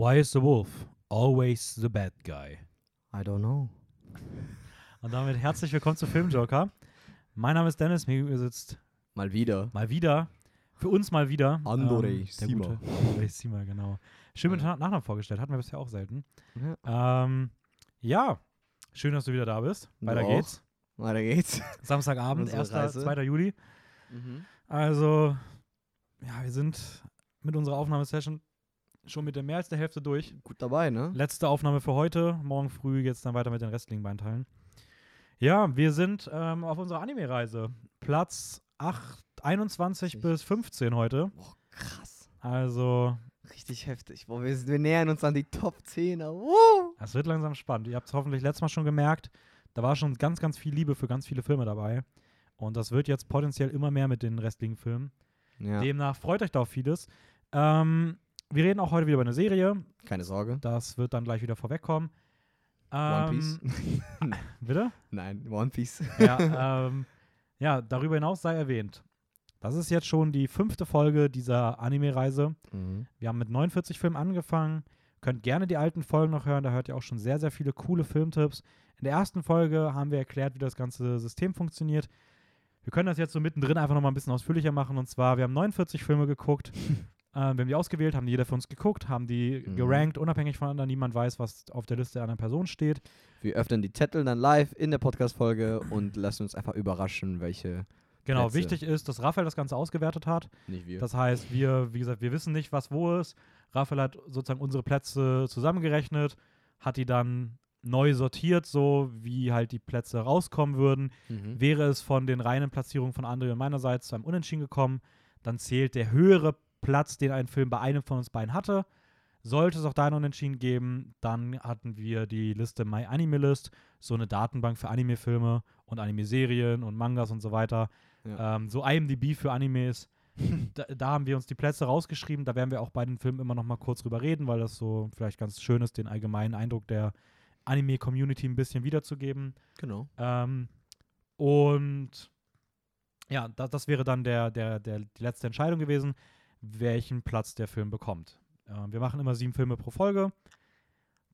Why is the wolf always the bad guy? I don't know. Und damit herzlich willkommen zu Filmjoker. Mein Name ist Dennis, mir sitzt Mal wieder. mal wieder, für uns mal wieder, Andoré der Sima. Andoré Sima, genau. Schön mit Ja. Nachnamen vorgestellt, hatten wir bisher auch selten. Ja. Ähm, ja, schön, dass du wieder da bist. Weiter auch. geht's. Weiter geht's. Samstagabend, Unsere 1. Reise. 2. Juli. Also, ja, wir sind mit unserer Aufnahmesession schon mit der mehr als der Hälfte durch. Gut dabei, ne? Letzte Aufnahme für heute. Morgen früh geht's dann weiter mit den restlichen beiden Teilen. Ja, wir sind ähm, auf unserer Anime-Reise. Platz 8, 21 Richtig. bis 15 heute. Boah, krass. Also, Richtig heftig. Boah, wir, wir nähern uns an die Top 10. Woo! es wird langsam spannend. Ihr habt es hoffentlich letztes Mal schon gemerkt. Da war schon ganz, ganz viel Liebe für ganz viele Filme dabei. Und das wird jetzt potenziell immer mehr mit den restlichen Filmen. Ja, Demnach freut euch da auf vieles. Ähm, wir reden auch heute wieder über eine Serie. keine Sorge. Das wird dann gleich wieder vorwegkommen. One Piece. Ähm, bitte? Nein, One Piece. Ja, ähm, ja, darüber hinaus sei erwähnt. Das ist jetzt schon die fünfte Folge dieser Anime-Reise. Mhm. Wir haben mit 49 Filmen angefangen. Könnt gerne die alten Folgen noch hören. Da hört ihr auch schon sehr, sehr viele coole Filmtipps. In der ersten Folge haben wir erklärt, wie das ganze System funktioniert. Wir können das jetzt so mittendrin einfach noch mal ein bisschen ausführlicher machen. Und zwar, wir haben 49 Filme geguckt. Ähm, wir haben die ausgewählt, haben die jeder für uns geguckt, haben die Mhm. gerankt, unabhängig voneinander. Niemand weiß, was auf der Liste einer Person steht. Wir öffnen die Zettel dann live in der Podcast-Folge und lassen uns einfach überraschen, welche. Genau, Plätze. wichtig ist, dass Raphael das Ganze ausgewertet hat. Nicht wir. Das heißt, wir, wie gesagt, wir wissen nicht, was wo ist. Raphael hat sozusagen unsere Plätze zusammengerechnet, hat die dann neu sortiert, so wie halt die Plätze rauskommen würden. mhm. Wäre es von den reinen Platzierungen von André und meinerseits zu einem Unentschieden gekommen, dann zählt der höhere Platz, den ein Film bei einem von uns beiden hatte. Sollte es auch da einen Unentschieden geben, dann hatten wir die Liste My Anime List, so eine Datenbank für Anime-Filme und Anime-Serien und Mangas und so weiter. Ja. Ähm, so IMDb für Animes. da, da haben wir uns die Plätze rausgeschrieben. Da werden wir auch bei den Filmen immer noch mal kurz drüber reden, weil das so vielleicht ganz schön ist, den allgemeinen Eindruck der Anime-Community ein bisschen wiederzugeben. Genau. Ähm, und ja, da, das wäre dann der, der, der, die letzte Entscheidung gewesen, welchen Platz der Film bekommt. Ähm, wir machen immer sieben Filme pro Folge.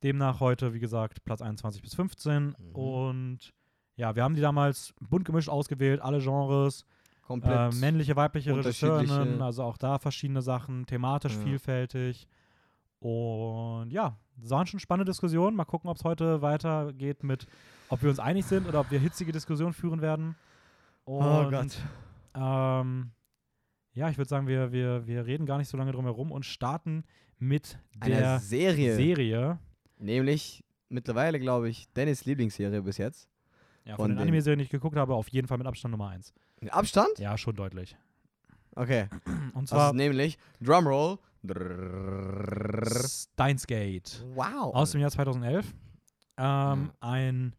Demnach heute, wie gesagt, Platz 21 bis 15. Mhm. Und ja, wir haben die damals bunt gemischt ausgewählt, alle Genres. Komplett. Äh, männliche, weibliche Regisseurinnen, also auch da verschiedene Sachen, thematisch Ja. vielfältig. Und ja, es waren schon spannende Diskussionen. Mal gucken, ob es heute weitergeht mit, ob wir uns einig sind oder ob wir hitzige Diskussionen führen werden. Und, oh Gott. Ähm, ja, ich würde sagen, wir, wir, wir reden gar nicht so lange drum herum und starten mit der Serie. Serie. Nämlich mittlerweile, glaube ich, Dennis Lieblingsserie bis jetzt. Ja, Von von den den- Anime-Serien, die ich geguckt habe, auf jeden Fall mit Abstand Nummer 1. Mit Abstand? Ja, schon deutlich. Okay. Und Das zwar ist nämlich Drumroll. Steins Gate. Wow. aus dem Jahr 2011. Ähm, Ein,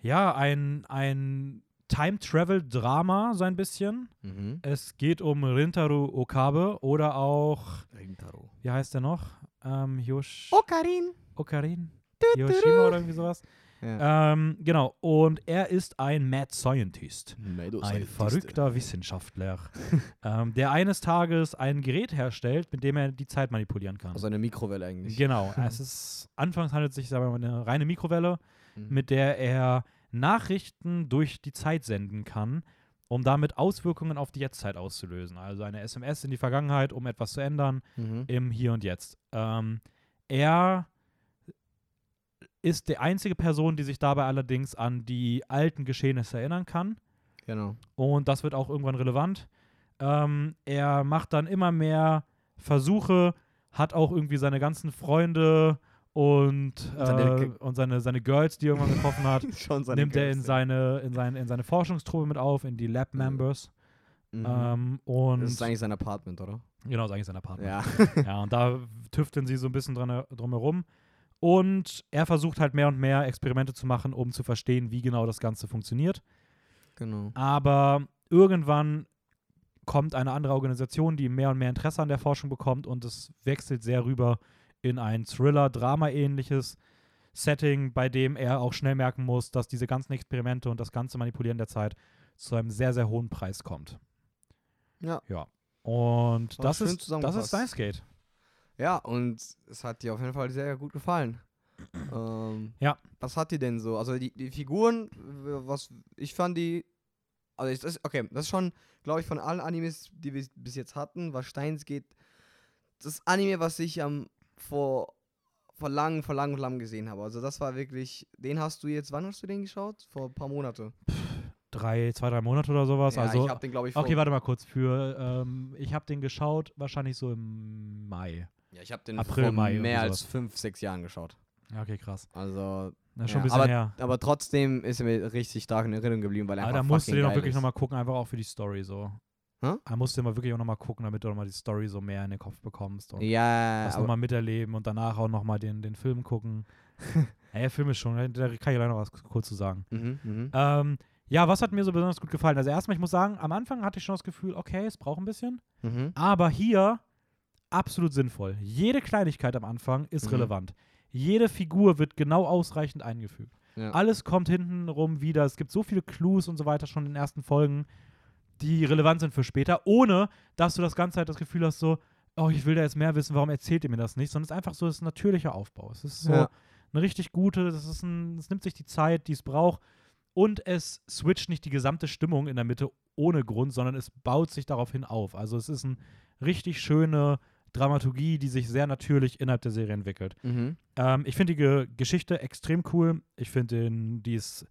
ja, ein, ein Time-Travel-Drama, so ein bisschen. Mhm. Es geht um Rintaro Okabe oder auch, Rintaro. wie heißt der noch? Ähm, Yosh Okarin. Okarin? Hiroshima oder irgendwie sowas. Ja. Ähm, genau, und er ist ein Mad Scientist. Ein verrückter Wissenschaftler, ähm, der eines Tages ein Gerät herstellt, mit dem er die Zeit manipulieren kann. Also eine Mikrowelle eigentlich. Genau, es ist, anfangs handelt es sich aber um eine reine Mikrowelle, Mhm. mit der er Nachrichten durch die Zeit senden kann, um damit Auswirkungen auf die Jetztzeit auszulösen. Also eine SMS in die Vergangenheit, um etwas zu ändern Mhm. im Hier und Jetzt. Ähm, er ist die einzige Person, die sich dabei allerdings an die alten Geschehnisse erinnern kann. Genau. Und das wird auch irgendwann relevant. Ähm, er macht dann immer mehr Versuche, hat auch irgendwie seine ganzen Freunde und, Seine äh, und seine, seine Girls, die er irgendwann getroffen hat, nimmt er in Girls, seine, in, seine, in seine Forschungstruppe mit auf, in die Lab Members. Mhm. Ähm, und das ist eigentlich sein Apartment, oder? genau, ist eigentlich sein Apartment. Ja. Ja, und da tüfteln sie so ein bisschen dran, drumherum. Und er versucht halt mehr und mehr Experimente zu machen, um zu verstehen, wie genau das Ganze funktioniert. genau. Aber irgendwann kommt eine andere Organisation, die mehr und mehr Interesse an der Forschung bekommt und es wechselt sehr rüber in ein Thriller-Drama-ähnliches Setting, bei dem er auch schnell merken muss, dass diese ganzen Experimente und das ganze Manipulieren der Zeit zu einem sehr, sehr hohen Preis kommt. Ja. Ja. Und das ist, das ist. Steins Gate. Ja, und es hat dir auf jeden Fall sehr gut gefallen. Ähm, Ja. Was hat dir denn so? Also die, die Figuren, was ich fand die. Also ich, das, okay, das ist schon, glaube ich, von allen Animes, die wir bis jetzt hatten, was Steins geht, das Anime, was ich am vor vor lang, vor lang, lang gesehen habe. Also das war wirklich, den hast du jetzt, wann hast du den geschaut? Vor ein paar Monate. Drei, zwei, drei Monate oder sowas. ja, also, ich habe den, glaube ich, vor, okay, warte mal kurz. Für, ähm, ich habe den geschaut, wahrscheinlich so im Mai. ja, ich habe den April, vor Mai, mehr als fünf, sechs Jahren geschaut. Ja, okay, krass. Also, Na, schon Ja, ein bisschen aber, her. aber trotzdem ist er mir richtig stark in Erinnerung geblieben, weil er Aber einfach da musst du den auch wirklich nochmal gucken, einfach auch für die Story so. Hä? Da musst du mal wirklich auch nochmal gucken, damit du nochmal die Story so mehr in den Kopf bekommst und Ja, das nochmal miterleben und danach auch nochmal den, den Film gucken. ja, der Film ist schon, da kann ich gleich noch was kurz zu sagen. mhm, mhm. Ähm, ja, was hat mir so besonders gut gefallen? Also erstmal, ich muss sagen, am Anfang hatte ich schon das Gefühl, okay, es braucht ein bisschen. Mhm. Aber hier absolut sinnvoll. Jede Kleinigkeit am Anfang ist Mhm. relevant. Jede Figur wird genau ausreichend eingefügt. Ja. Alles kommt hinten rum wieder. Es gibt so viele Clues und so weiter schon in den ersten Folgen, die relevant sind für später, ohne dass du das ganze Zeit das Gefühl hast, so, oh, ich will da jetzt mehr wissen, warum erzählt ihr mir das nicht? Sondern es ist einfach so das natürliche Aufbau. Es ist so Ja. eine richtig gute, das ist ein, es nimmt sich die Zeit, die es braucht. Und es switcht nicht die gesamte Stimmung in der Mitte ohne Grund, sondern es baut sich daraufhin auf. Also es ist eine richtig schöne Dramaturgie, die sich sehr natürlich innerhalb der Serie entwickelt. Mhm. Ähm, ich finde die Ge Geschichte extrem cool. Ich finde, die ist,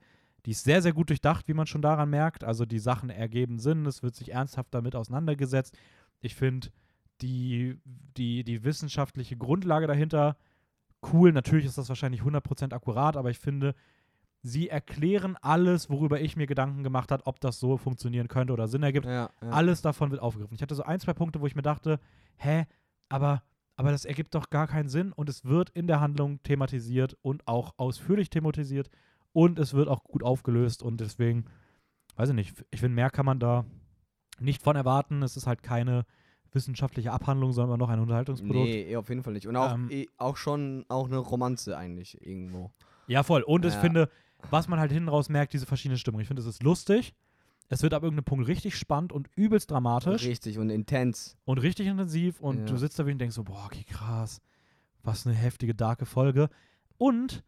die ist sehr, sehr gut durchdacht, wie man schon daran merkt. Also die Sachen ergeben Sinn, es wird sich ernsthaft damit auseinandergesetzt. Ich finde die, die, die wissenschaftliche Grundlage dahinter cool. Natürlich ist das wahrscheinlich 100% akkurat, aber ich finde, sie erklären alles, worüber ich mir Gedanken gemacht habe, ob das so funktionieren könnte oder Sinn ergibt. Ja, ja. Alles davon wird aufgegriffen. Ich hatte so ein, zwei Punkte, wo ich mir dachte, hä, aber, aber das ergibt doch gar keinen Sinn und es wird in der Handlung thematisiert und auch ausführlich thematisiert und es wird auch gut aufgelöst und deswegen, weiß ich nicht, ich finde, mehr kann man da nicht von erwarten. Es ist halt keine wissenschaftliche Abhandlung, sondern immer noch ein Unterhaltungsprodukt. Nee, auf jeden Fall nicht. Und auch, Ähm, eh, auch schon auch eine Romanze eigentlich irgendwo. Ja, voll. Und ich Ja. finde, was man halt hinten raus merkt, diese verschiedenen Stimmungen. Ich finde, es ist lustig. Es wird ab irgendeinem Punkt richtig spannend und übelst dramatisch. Richtig und intens. und richtig intensiv und Ja. du sitzt da wirklich und denkst so, boah, okay, krass, was eine heftige, darke Folge. Und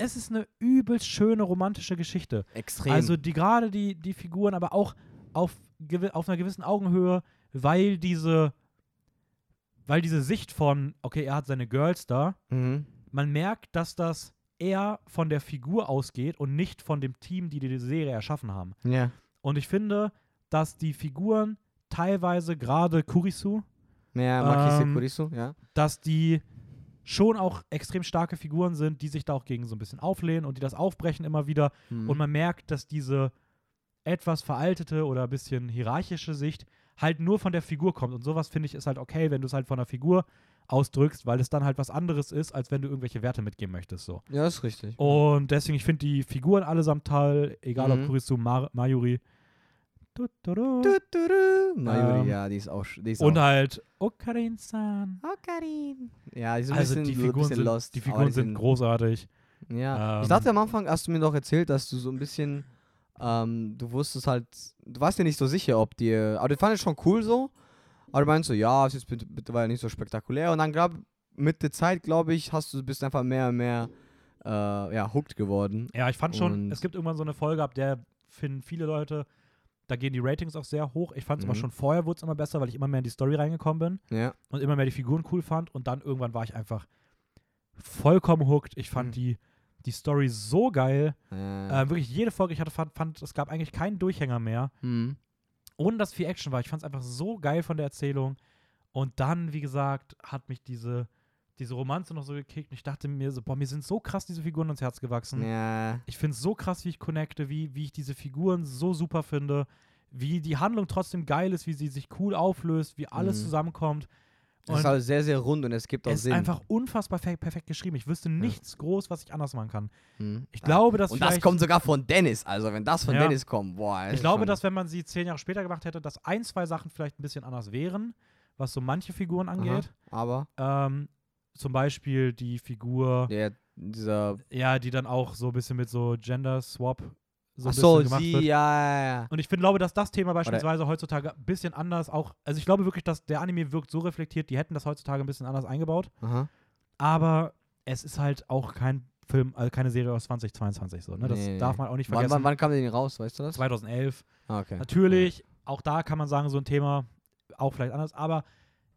es ist eine übelst schöne romantische Geschichte. Extrem. Also die gerade die, die Figuren, aber auch auf, auf einer gewissen Augenhöhe, weil diese, weil diese Sicht von, okay, er hat seine Girls da, mhm. man merkt, dass das eher von der Figur ausgeht und nicht von dem Team, die die Serie erschaffen haben. Ja. Und ich finde, dass die Figuren teilweise, gerade Kurisu, Ja, Ähm, Kurisu, ja. dass die schon auch extrem starke Figuren sind, die sich da auch gegen so ein bisschen auflehnen und die das aufbrechen immer wieder. Mhm. Und man merkt, dass diese etwas veraltete oder ein bisschen hierarchische Sicht halt nur von der Figur kommt. Und sowas finde ich ist halt okay, wenn du es halt von der Figur ausdrückst, weil es dann halt was anderes ist, als wenn du irgendwelche Werte mitgeben möchtest. So. ja, ist richtig. Und deswegen, ich finde die Figuren allesamt toll, egal Mhm. ob Kurisu, Mar Mayuri. Du, du, du. Du, du, du. Mayuri, Ähm, ja, die ist auch. Die ist Und auch halt Okarin-san. Oh, Karin. Ja, die sind ein Also bisschen, die Figuren, bisschen sind, lost. die Figuren sind großartig. Ja. Ähm, ich dachte am Anfang, hast du mir doch erzählt, dass du so ein bisschen, ähm, du wusstest halt, du warst dir nicht so sicher, ob dir, aber du fandest schon cool so, aber du meinst so, ja, es ist mit- mittlerweile nicht so spektakulär und dann glaub, mit der Zeit, glaube ich, hast du, bist einfach mehr und mehr, äh, ja, hooked geworden. Ja, ich fand schon, Und- es gibt irgendwann so eine Folge, ab der finden viele Leute, da gehen die Ratings auch sehr hoch. Ich fand es aber Mhm. schon vorher wurde es immer besser, weil ich immer mehr in die Story reingekommen bin Ja. und immer mehr die Figuren cool fand und dann irgendwann war ich einfach vollkommen hooked. Ich fand Mhm. die, die Story so geil. Äh, Äh, wirklich jede Folge, ich hatte fand, fand, es gab eigentlich keinen Durchhänger mehr. hm. ohne dass viel Action war. Ich fand es einfach so geil von der Erzählung. Und dann, wie gesagt, hat mich diese, diese Romanze noch so gekickt. Und ich dachte mir so, boah, mir sind so krass diese Figuren ans Herz gewachsen. Ja. Ich finde es so krass, wie ich connecte, wie, wie ich diese Figuren so super finde, wie die Handlung trotzdem geil ist, wie sie sich cool auflöst, wie alles Mhm. zusammenkommt. Es ist Und halt sehr, sehr rund und es gibt auch es ist Sinn. einfach unfassbar perfekt, geschrieben. Ich wüsste nichts groß, was ich anders machen kann. Hm. Ich glaube, dass Und das kommt sogar von Dennis. Also, wenn das von Ja. Dennis kommt, boah. das Ich ist glaube, dass wenn man sie zehn Jahre später gemacht hätte, dass ein, zwei Sachen vielleicht ein bisschen anders wären, was so manche Figuren angeht. Aha, aber Ähm, zum Beispiel die Figur, der, dieser. ja, die dann auch so ein bisschen mit so so Ach ein so, bisschen gemacht sie, wird. ja, ja, ja. Und ich finde, glaube, dass das Thema beispielsweise heutzutage ein bisschen anders auch, also ich glaube wirklich, dass der Anime wirkt so reflektiert, die hätten das heutzutage ein bisschen anders eingebaut, Aha. aber es ist halt auch kein Film, also keine Serie aus 2022 so, ne? Das Nee, darf man auch nicht Wann, vergessen. wann, wann kam der denn raus, weißt du das? 2011. Ah, okay. Natürlich, auch da kann man sagen, so ein Thema auch vielleicht anders, aber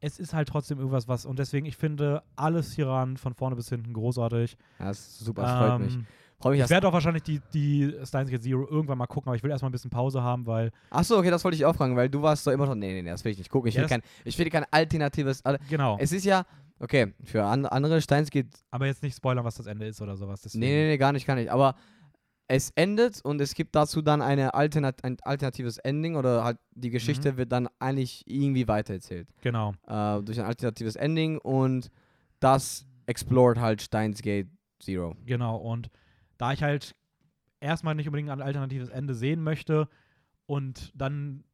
es ist halt trotzdem irgendwas, was und deswegen, ich finde alles hieran von vorne bis hinten großartig. Ja, das ist super, das freut mich. Ähm, mich, Ich werde auch wahrscheinlich die, die Steins Gate Zero irgendwann mal gucken, aber ich will erstmal ein bisschen Pause haben, weil Achso, okay, das wollte ich auch fragen, weil du warst so immer noch. Nee, nee, nee, das will ich nicht gucken. Ich Ja, will, kein, ich will kein alternatives. Al- genau. Es ist ja. Okay, für an, andere Steins geht. aber jetzt nicht spoilern, was das Ende ist oder sowas. Deswegen. Nee, nee, nee, gar nicht, gar nicht. Aber es endet und es gibt dazu dann eine Alternat ein alternatives Ending oder halt die Geschichte Mhm. wird dann eigentlich irgendwie weitererzählt. Genau. Äh, durch ein alternatives Ending und das explored halt Steins Gate Zero. Genau. Und da ich halt erstmal nicht unbedingt ein alternatives Ende sehen möchte und dann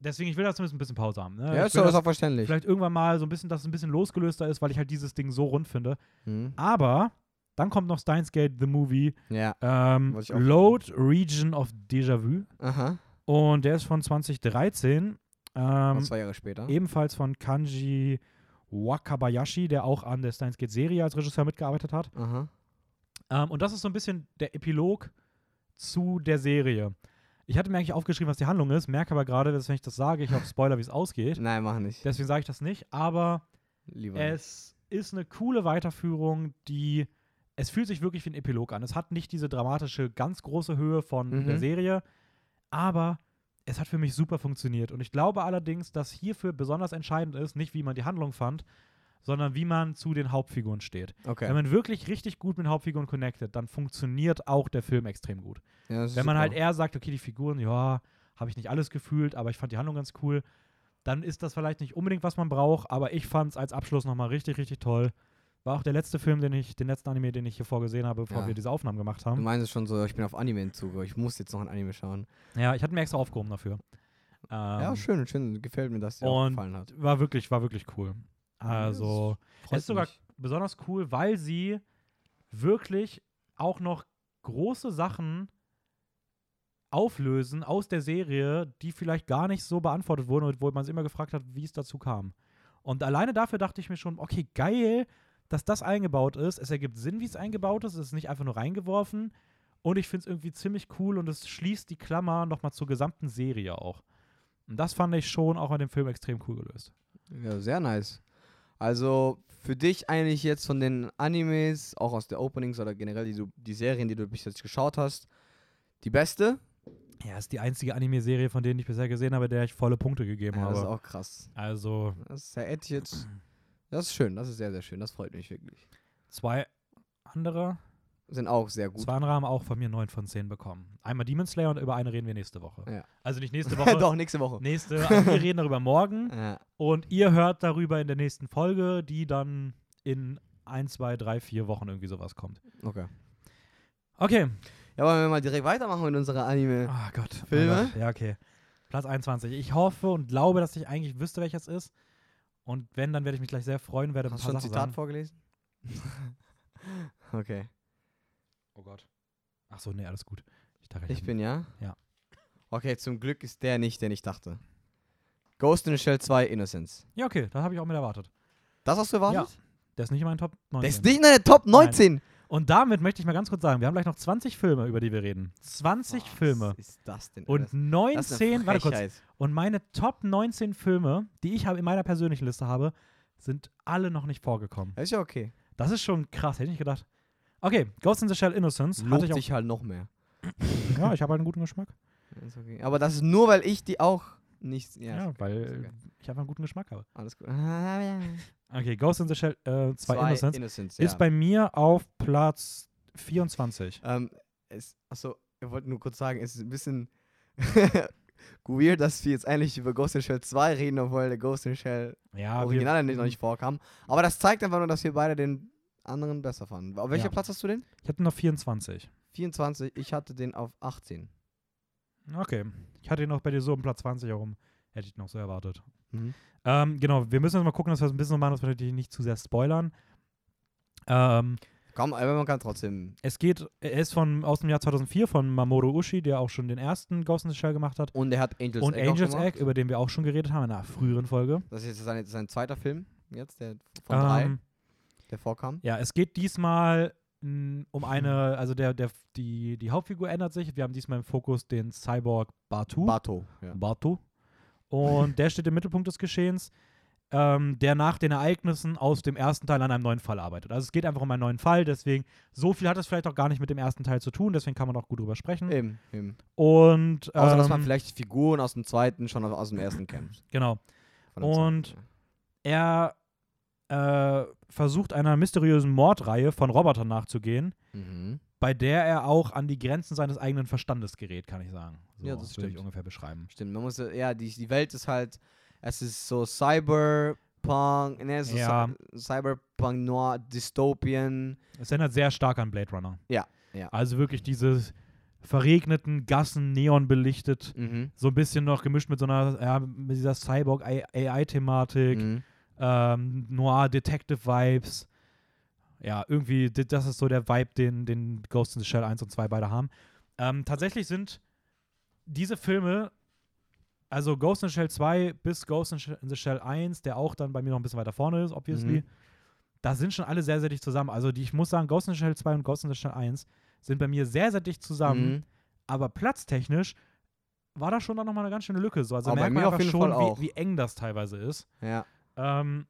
deswegen, ich will da zumindest ein bisschen Pause haben. Ne? Ja, ist das auch verständlich. vielleicht irgendwann mal so ein bisschen, dass es ein bisschen losgelöster ist, weil ich halt dieses Ding so rund finde. Mhm. Aber dann kommt noch Steins Gate, The Movie, Ja. ähm, Wollte ich auch Load Region of Déjà-vu. Aha. Und der ist von 2013. Ähm, zwei Jahre später. ebenfalls von Kanji Wakabayashi, der auch an der Steins Gate Serie als Regisseur mitgearbeitet hat. Aha. Ähm, und das ist so ein bisschen der Epilog zu der Serie. Ich hatte mir eigentlich aufgeschrieben, was die Handlung ist, merke aber gerade, dass wenn ich das sage, ich habe Spoiler, wie es ausgeht. Nein, mach nicht. Deswegen sage ich das nicht. Aber Lieber nicht. es ist eine coole Weiterführung, die. Es fühlt sich wirklich wie ein Epilog an. Es hat nicht diese dramatische, ganz große Höhe von Mhm. der Serie, aber es hat für mich super funktioniert. Und ich glaube allerdings, dass hierfür besonders entscheidend ist, nicht wie man die Handlung fand, sondern wie man zu den Hauptfiguren steht. Okay. Wenn man wirklich richtig gut mit den Hauptfiguren connectet, dann funktioniert auch der Film extrem gut. Ja, Wenn man super. halt eher sagt, okay, die Figuren, ja, habe ich nicht alles gefühlt, aber ich fand die Handlung ganz cool, dann ist das vielleicht nicht unbedingt, was man braucht, aber ich fand es als Abschluss nochmal richtig, richtig toll. War auch der letzte Film, den ich, den letzten Anime, den ich hier vorgesehen habe, bevor Ja. wir diese Aufnahmen gemacht Du haben. meinst schon so, ich bin auf Anime-Entzug, ich muss jetzt noch ein Anime schauen. Ja, ich hatte mir extra aufgehoben dafür. Ähm, ja, schön, schön, gefällt mir, dass dir und gefallen hat. War wirklich, war wirklich cool. Also, Freut ist sogar mich. besonders cool, weil sie wirklich auch noch große Sachen auflösen aus der Serie, die vielleicht gar nicht so beantwortet wurden, und wo man sich immer gefragt hat, wie es dazu kam. Und alleine dafür dachte ich mir schon, okay, geil, dass das eingebaut ist. Es ergibt Sinn, wie es eingebaut ist. Es ist nicht einfach nur reingeworfen. Und ich finde es irgendwie ziemlich cool und es schließt die Klammer nochmal zur gesamten Serie auch. Und das fand ich schon auch in dem Film extrem cool gelöst. Ja, sehr nice. Also für dich eigentlich jetzt von den Animes, auch aus der Openings oder generell die, die Serien, die du bis jetzt geschaut hast, die beste? Ja, ist die einzige Anime-Serie, von denen ich bisher gesehen habe, der ich volle Punkte gegeben Ja, das ist habe. auch krass. Also Das ist ja echt jetzt. Das ist schön, das ist sehr, sehr schön. Das freut mich wirklich. zwei andere, Sind auch sehr gut. zwei andere haben auch von mir 9 von 10 bekommen. Einmal Demon Slayer und über eine reden wir nächste Woche. Ja. Also nicht nächste Woche. Doch, nächste Woche. Nächste, also wir reden darüber morgen Ja. und ihr hört darüber in der nächsten Folge, die dann in 1, 2, 3, 4 Wochen irgendwie sowas kommt. Okay. Okay. Ja, wollen wir mal direkt weitermachen mit unserer Anime? Ah Gott. Filme? Oh Gott. Ja, okay. Platz 21. Ich hoffe und glaube, dass ich eigentlich wüsste, welches ist. Und wenn, dann werde ich mich gleich sehr freuen, werde ein Hast du paar schon ein Sachen Zitat sagen. vorgelesen? okay. Oh Gott. Ach so, nee, alles gut. Ich dachte, Ich bin ja? Ja. Okay, zum Glück ist der nicht, den ich dachte. Ghost in the Shell 2 Innocence. Ja, okay, das habe ich auch mit erwartet. Das hast du erwartet? Der ist nicht in meinen Top 19. Der ist nicht in der Top 19. Und damit möchte ich mal ganz kurz sagen, wir haben gleich noch 20 Filme, über die wir reden. 20 Filme. Was ist das denn? Und Das- das ist eine 19, warte kurz. Und meine Top 19 Filme, die ich in meiner persönlichen Liste habe, sind alle noch nicht vorgekommen. Das ist ja okay. Das ist schon krass, hätte ich nicht gedacht. Okay, Ghost in the Shell Innocence. Lobt ich dich halt noch mehr. ja, ich habe halt einen guten Geschmack. Das ist okay. Aber das ist nur, weil ich die auch nicht. Ja, Ja, okay, weil okay. ich einfach einen guten Geschmack habe. Alles gut. Okay, Ghost in the Shell 2 Zwei Innocence Innocence, ist ja. bei mir auf Platz 24. Ähm, es, achso, ich wollte nur kurz sagen, es ist ein bisschen weird, dass wir jetzt eigentlich über Ghost in the Shell 2 reden, obwohl der Ghost in the Shell Ja, wir, Original noch nicht vorkam. Aber das zeigt einfach nur, dass wir beide den anderen besser fanden. Auf welcher Ja. Platz hast du den? ich hatte noch 24. 24, ich hatte den auf 18. Okay. Ich hatte ihn noch bei dir so um Platz 20 herum. Hätte ich noch so erwartet. Mhm. Ähm, genau, wir müssen jetzt mal gucken, dass wir es ein bisschen machen, dass wir natürlich nicht zu sehr spoilern. Ähm, Komm, aber man kann trotzdem. Es geht, er ist von, aus dem Jahr 2004 von Mamoru Ushi, der auch schon den ersten Ghost in the Shell gemacht hat. Und er hat Angels Und Egg Angel's. Egg, über den wir auch schon geredet haben in einer früheren Folge. Das ist jetzt sein, sein zweiter Film, jetzt, der von drei, Ähm, der vorkam. ja, es geht diesmal mh, um eine, also der, der, die, die Hauptfigur ändert sich. Wir haben diesmal im Fokus den Cyborg Batu. Bato. Ja. Batu. Und der steht im Mittelpunkt des Geschehens, ähm, der nach den Ereignissen aus dem ersten Teil an einem neuen Fall arbeitet. Also es geht einfach um einen neuen Fall, deswegen so viel hat es vielleicht auch gar nicht mit dem ersten Teil zu tun, deswegen kann man auch gut drüber sprechen. Eben, eben. Und Außer, dass man ähm, vielleicht Figuren aus dem zweiten schon aus dem ersten kennt. genau. Und- Er äh, versucht einer mysteriösen Mordreihe von Robotern nachzugehen. Mhm. Bei der er auch an die Grenzen seines eigenen Verstandes gerät, kann ich sagen. So Ja, das würde ich ungefähr beschreiben. Stimmt, man muss, ja, die, die Welt ist halt, es ist so Cyberpunk, ne, so Ja. Cy Cyberpunk Noir, Dystopien. Es erinnert sehr stark an Blade Runner. Ja, ja. Also wirklich diese verregneten Gassen, neon belichtet, Mhm. so ein bisschen noch gemischt mit so einer, ja, mit dieser Cyborg-AI-Thematik, Mhm. ähm, Noir-Detective-Vibes. Ja, irgendwie, das ist so der Vibe, den, den Ghost in the Shell 1 und 2 beide haben. Ähm, tatsächlich sind diese Filme, also Ghost in the Shell 2 bis Ghost in the Shell 1, der auch dann bei mir noch ein bisschen weiter vorne ist, obviously, Mhm. da sind schon alle sehr, sehr dicht zusammen. Also die, ich muss sagen, Ghost in the Shell 2 und Ghost in the Shell 1 sind bei mir sehr, sehr dicht zusammen, Mhm. aber platztechnisch war da schon dann nochmal eine ganz schöne Lücke. So. Also Aber bei merkt man schon, Fall auch. wie, wie eng das teilweise ist. Ja. Ähm,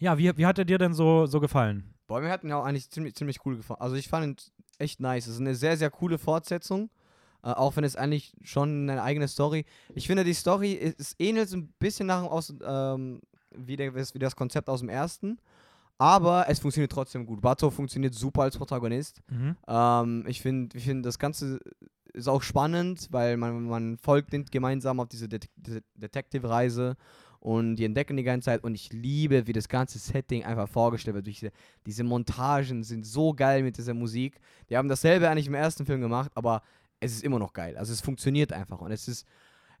ja, wie, wie hat er dir denn so, so gefallen? Boah, mir hat ihn auch eigentlich ziemlich, ziemlich cool gefallen. Also ich fand ihn echt nice. Es ist eine sehr, sehr coole Fortsetzung. Äh, auch wenn es eigentlich schon eine eigene Story. Ich finde, die Story ist, ähnelt so ein bisschen nach aus, ähm, wie, der, wie das Konzept aus dem ersten. Aber es funktioniert trotzdem gut. Bato funktioniert super als Protagonist. Mhm. Ähm, ich finde, ich find, das Ganze ist auch spannend, weil man, man folgt gemeinsam auf diese Det Det Detective-Reise und die entdecken die ganze Zeit und ich liebe, wie das ganze Setting einfach vorgestellt wird. Diese, diese Montagen sind so geil mit dieser Musik. Die haben dasselbe eigentlich im ersten Film gemacht, aber es ist immer noch geil. Also es funktioniert einfach und es ist,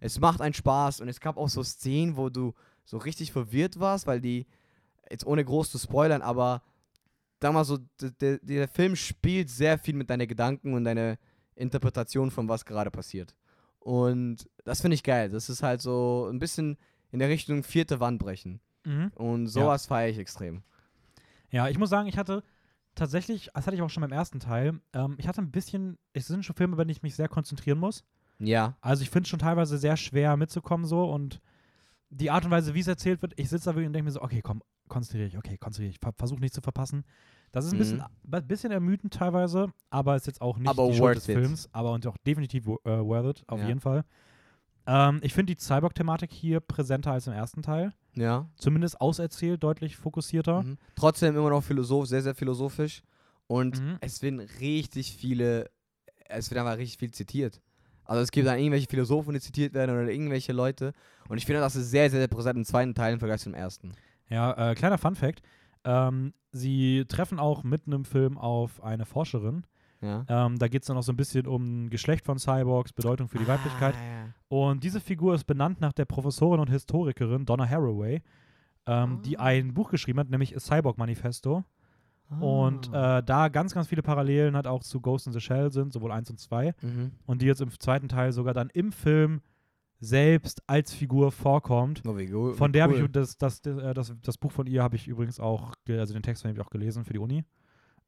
es macht einen Spaß und es gab auch so Szenen, wo du so richtig verwirrt warst, weil die, jetzt ohne groß zu spoilern, aber sag mal so, d- d- der Film spielt sehr viel mit deinen Gedanken und deiner Interpretation von was gerade passiert. Und das finde ich geil. Das ist halt so ein bisschen in der Richtung vierte Wand brechen. Mhm. Und sowas feiere ich extrem. Ja, ich muss sagen, ich hatte tatsächlich, das hatte ich auch schon beim ersten Teil, ähm, ich hatte ein bisschen, es sind schon Filme, bei denen ich mich sehr konzentrieren muss. Ja. Also ich finde es schon teilweise sehr schwer mitzukommen so und die Art und Weise, wie es erzählt wird, ich sitze da wirklich und denke mir so, okay, komm, konzentriere dich, okay, konzentriere dich, ver versuch nicht zu verpassen. Das ist ein bisschen, Mhm. bisschen ermüdend teilweise, aber ist jetzt auch nicht Aber die Schuld des it. Films, aber und auch definitiv äh, worth it, auf Ja. jeden Fall. Ähm, ich finde die Cyborg-Thematik hier präsenter als im ersten Teil. Ja. Zumindest auserzählt, deutlich fokussierter. Mhm. Trotzdem immer noch philosoph, sehr, sehr philosophisch. Und Mhm. es werden richtig viele, es wird einfach richtig viel zitiert. Also es gibt dann irgendwelche Philosophen, die zitiert werden oder irgendwelche Leute. Und ich finde, das ist sehr, sehr präsent im zweiten Teil im Vergleich zum ersten. Ja, äh, kleiner Fun-Fact. Ähm, sie treffen auch mitten im Film auf eine Forscherin. Ja. Ähm, da geht es dann auch so ein bisschen um Geschlecht von Cyborgs, Bedeutung für die Weiblichkeit. Ah, Und diese Figur ist benannt nach der Professorin und Historikerin Donna Haraway, ähm, die Ah. ein Buch geschrieben hat, nämlich A Cyborg Manifesto. ja. Und Ah. äh, da ganz, ganz viele Parallelen halt auch zu Ghost in the Shell sind, sowohl 1 und 2. mhm. Und die jetzt im zweiten Teil sogar dann im Film selbst als Figur vorkommt. Oh, gu- Von der habe cool. ich das, das, das, äh, das, das Buch von ihr habe ich übrigens auch, also den Text von ihr habe ich auch gelesen für die Uni.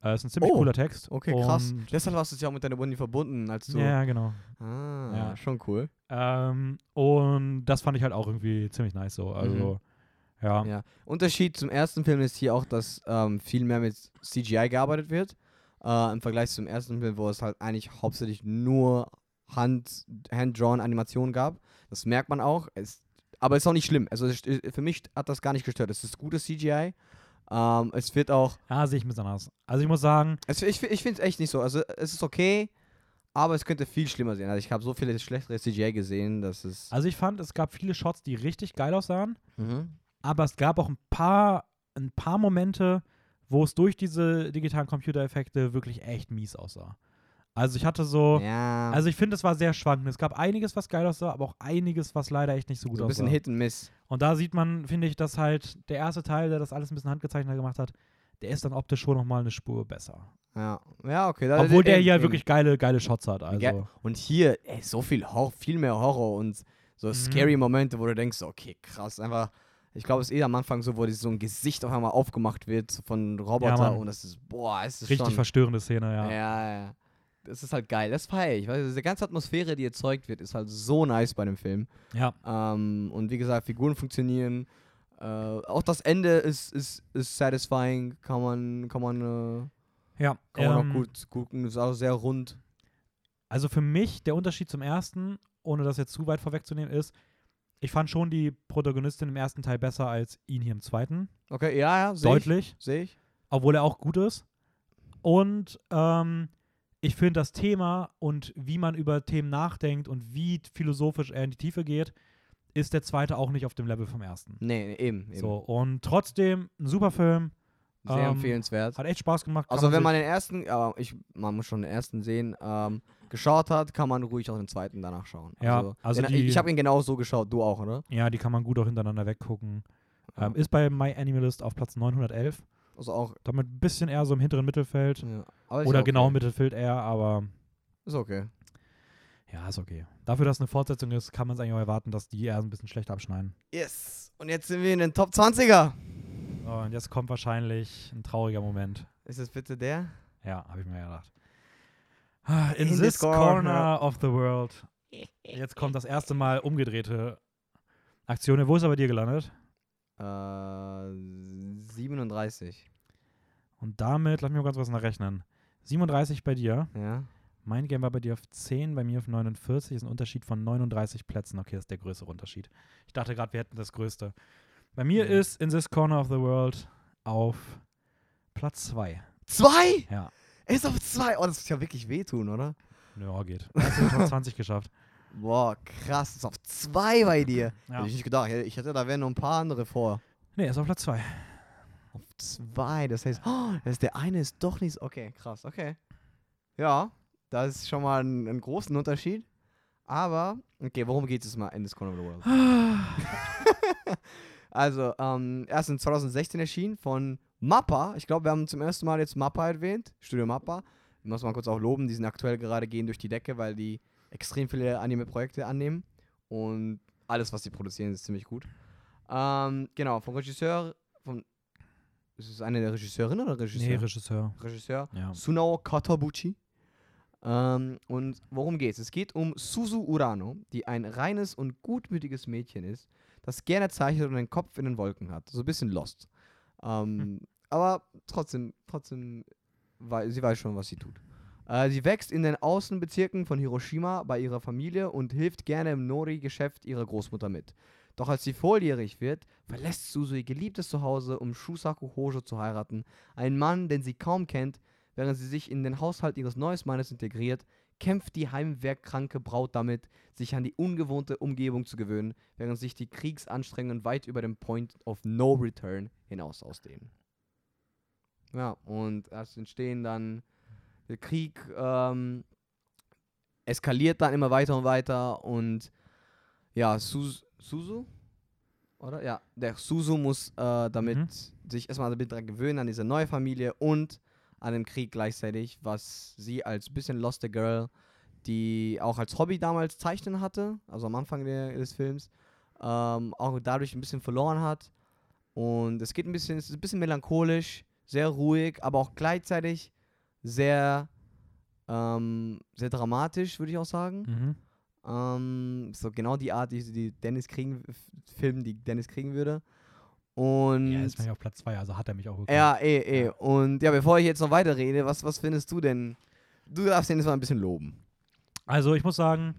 Äh, ist ein ziemlich Oh, cooler Text. Okay, krass. Deshalb hast du es ja auch mit deiner Uni verbunden, als du. Ja, genau. Ah, Ja. schon cool. Ähm, und das fand ich halt auch irgendwie ziemlich nice so. Also, ja. Mhm. Ja. Unterschied zum ersten Film ist hier auch, dass ähm, viel mehr mit CGI gearbeitet wird. Äh, Im Vergleich zum ersten Film, wo es halt eigentlich hauptsächlich nur Hand, Hand-drawn Animationen gab. Das merkt man auch. Es, aber ist auch nicht schlimm. Also es, für mich hat das gar nicht gestört. Es ist gutes CGI. Ähm, es wird auch. Ja, sehe ich ein bisschen anders. Also ich muss sagen, Es, ich ich finde es echt nicht so. Also es ist okay, aber es könnte viel schlimmer sein. Also ich habe so viele schlechtere CGI gesehen, dass es. also ich fand, es gab viele Shots, die richtig geil aussahen, Mhm. aber es gab auch ein paar, ein paar Momente, wo es durch diese digitalen Computereffekte wirklich echt mies aussah. Also ich hatte so, Ja. also ich finde, es war sehr schwankend. Es gab einiges, was geil aussah, aber auch einiges, was leider echt nicht so gut so ein bisschen aussah. Hit and Miss. Und da sieht man, finde ich, dass halt der erste Teil, der das alles ein bisschen handgezeichnet gemacht hat, der ist dann optisch schon nochmal eine Spur besser. Ja, ja okay. da- Obwohl der eben, hier eben. wirklich geile, geile Shots hat. Also. Ja, Und hier, ey, so viel Horror, viel mehr Horror und so Mhm. scary Momente, wo du denkst, okay, krass, einfach. Ich glaube, es ist eh am Anfang so, wo so ein Gesicht auf einmal aufgemacht wird von Roboter Mann. und das ist, boah, es ist Richtig schon. verstörende Szene, Ja. ja. ja, Das ist halt geil. Das feiere ich. Weil diese ganze Atmosphäre, die erzeugt wird, ist halt so nice bei dem Film. Ja, Ähm, und wie gesagt, Figuren funktionieren. Äh, auch das Ende ist, ist, ist satisfying. Kann man, kann man, äh, ja. kann man ähm, auch gut gucken. Ist auch sehr rund. Also für mich der Unterschied zum ersten, ohne das jetzt zu weit vorwegzunehmen, ist, ich fand schon die Protagonistin im ersten Teil besser als ihn hier im zweiten. Okay, ja, ja, sehe ich. Deutlich. Sehe ich. obwohl er auch gut ist. Und ähm, ich finde das Thema und wie man über Themen nachdenkt und wie philosophisch er in die Tiefe geht, ist der zweite auch nicht auf dem Level vom ersten. Nee, eben. eben. So, und trotzdem ein super Film. Sehr ähm, empfehlenswert. Hat echt Spaß gemacht. Also wenn man den ersten, aber ich, man muss schon den ersten sehen, ähm, geschaut hat, kann man ruhig auch den zweiten danach schauen. Ja, also den, die- ich habe ihn genau so geschaut, du auch, oder? Ja, die kann man gut auch hintereinander weggucken. Ähm, ist bei My Animalist auf Platz 911. Also auch. Damit ein bisschen eher so im hinteren Mittelfeld. Ja. Oder okay. genau im Mittelfeld eher, aber Ist okay. ja, ist okay. Dafür, dass es eine Fortsetzung ist, kann man es eigentlich auch erwarten, dass die eher ein bisschen schlecht abschneiden. Yes. Und jetzt sind wir in den Top 20er. So, und jetzt kommt wahrscheinlich ein trauriger Moment. Ist es bitte der? Ja, habe ich mir gedacht. Ah, In, In this this corner, corner. of the world. Jetzt kommt das erste Mal umgedrehte Aktion. Wo ist er bei dir gelandet? Äh, 37. Und damit, lass mich mal ganz was nachrechnen. 37 bei dir. Ja. Mein Game war bei dir auf 10, bei mir auf 49. Ist ein Unterschied von 39 Plätzen. Okay, das ist der größere Unterschied. Ich dachte gerade, wir hätten das größte. Bei mir Mhm. ist In This Corner of the World auf Platz 2. Zwei? Ja. Er ist auf zwei. Oh, das muss ja wirklich wehtun, oder? Ja, geht. In die Top 20 geschafft. Boah, krass. Ist auf zwei bei dir. Ja. Hätte ich nicht gedacht. Ich hätte, da wären noch ein paar andere vor. Nee, er ist auf Platz 2. Zwei. Das heißt, oh, das ist der eine ist doch nicht. so- Okay, krass. Okay. Ja, das ist schon mal ein, ein großen Unterschied. Aber, okay, worum geht es mal in this Corner of the World? also, ähm, erst in 2016 erschienen von Mappa. Ich glaube, wir haben zum ersten Mal jetzt Mappa erwähnt. Studio Mappa. Ich muss mal kurz auch loben, die sind aktuell gerade gehen durch die Decke, weil die extrem viele Anime-Projekte annehmen. Und alles, was sie produzieren, ist ziemlich gut. Ähm, genau, vom Regisseur. Ist es eine der Regisseurinnen oder Regisseur? Nee, Regisseur. Regisseur. Ja. Sunao Katabuchi. Ähm, und worum geht's? Es geht um Suzu Urano, die ein reines und gutmütiges Mädchen ist, das gerne zeichnet und den Kopf in den Wolken hat. So ein bisschen lost. Ähm, Aber trotzdem, trotzdem, wei sie weiß schon, was sie tut. Äh, sie wächst in den Außenbezirken von Hiroshima bei ihrer Familie und hilft gerne im Nori-Geschäft ihrer Großmutter mit. Doch als sie volljährig wird, verlässt Suzu ihr geliebtes Zuhause, um Shusaku Hojo zu heiraten, einen Mann, den sie kaum kennt, während sie sich in den Haushalt ihres neuen Mannes integriert, kämpft die heimwerkkranke Braut damit, sich an die ungewohnte Umgebung zu gewöhnen, während sich die Kriegsanstrengungen weit über den Point of No Return hinaus ausdehnen. Ja, und es entstehen dann, der Krieg ähm, eskaliert dann immer weiter und weiter und ja, Sus Suzu, oder? Ja, der Suzu muss äh, damit Mhm. sich erstmal damit dran gewöhnen, an diese neue Familie und an den Krieg gleichzeitig, was sie als bisschen loste Girl, die auch als Hobby damals Zeichnen hatte, also am Anfang der, des Films, ähm, auch dadurch ein bisschen verloren hat. Und es geht ein bisschen, es ist ein bisschen melancholisch, sehr ruhig, aber auch gleichzeitig sehr, ähm, sehr dramatisch, würde ich auch sagen. Mhm. Ähm, so genau die Art, die, die Dennis kriegen, Film, die Dennis kriegen würde. Und Er ist mir auf Platz 2, also hat er mich auch bekommen. ja, eh, eh. Ja. Und ja, bevor ich jetzt noch weiterrede, was, was findest du denn? Du darfst den jetzt mal ein bisschen loben. Also ich muss sagen,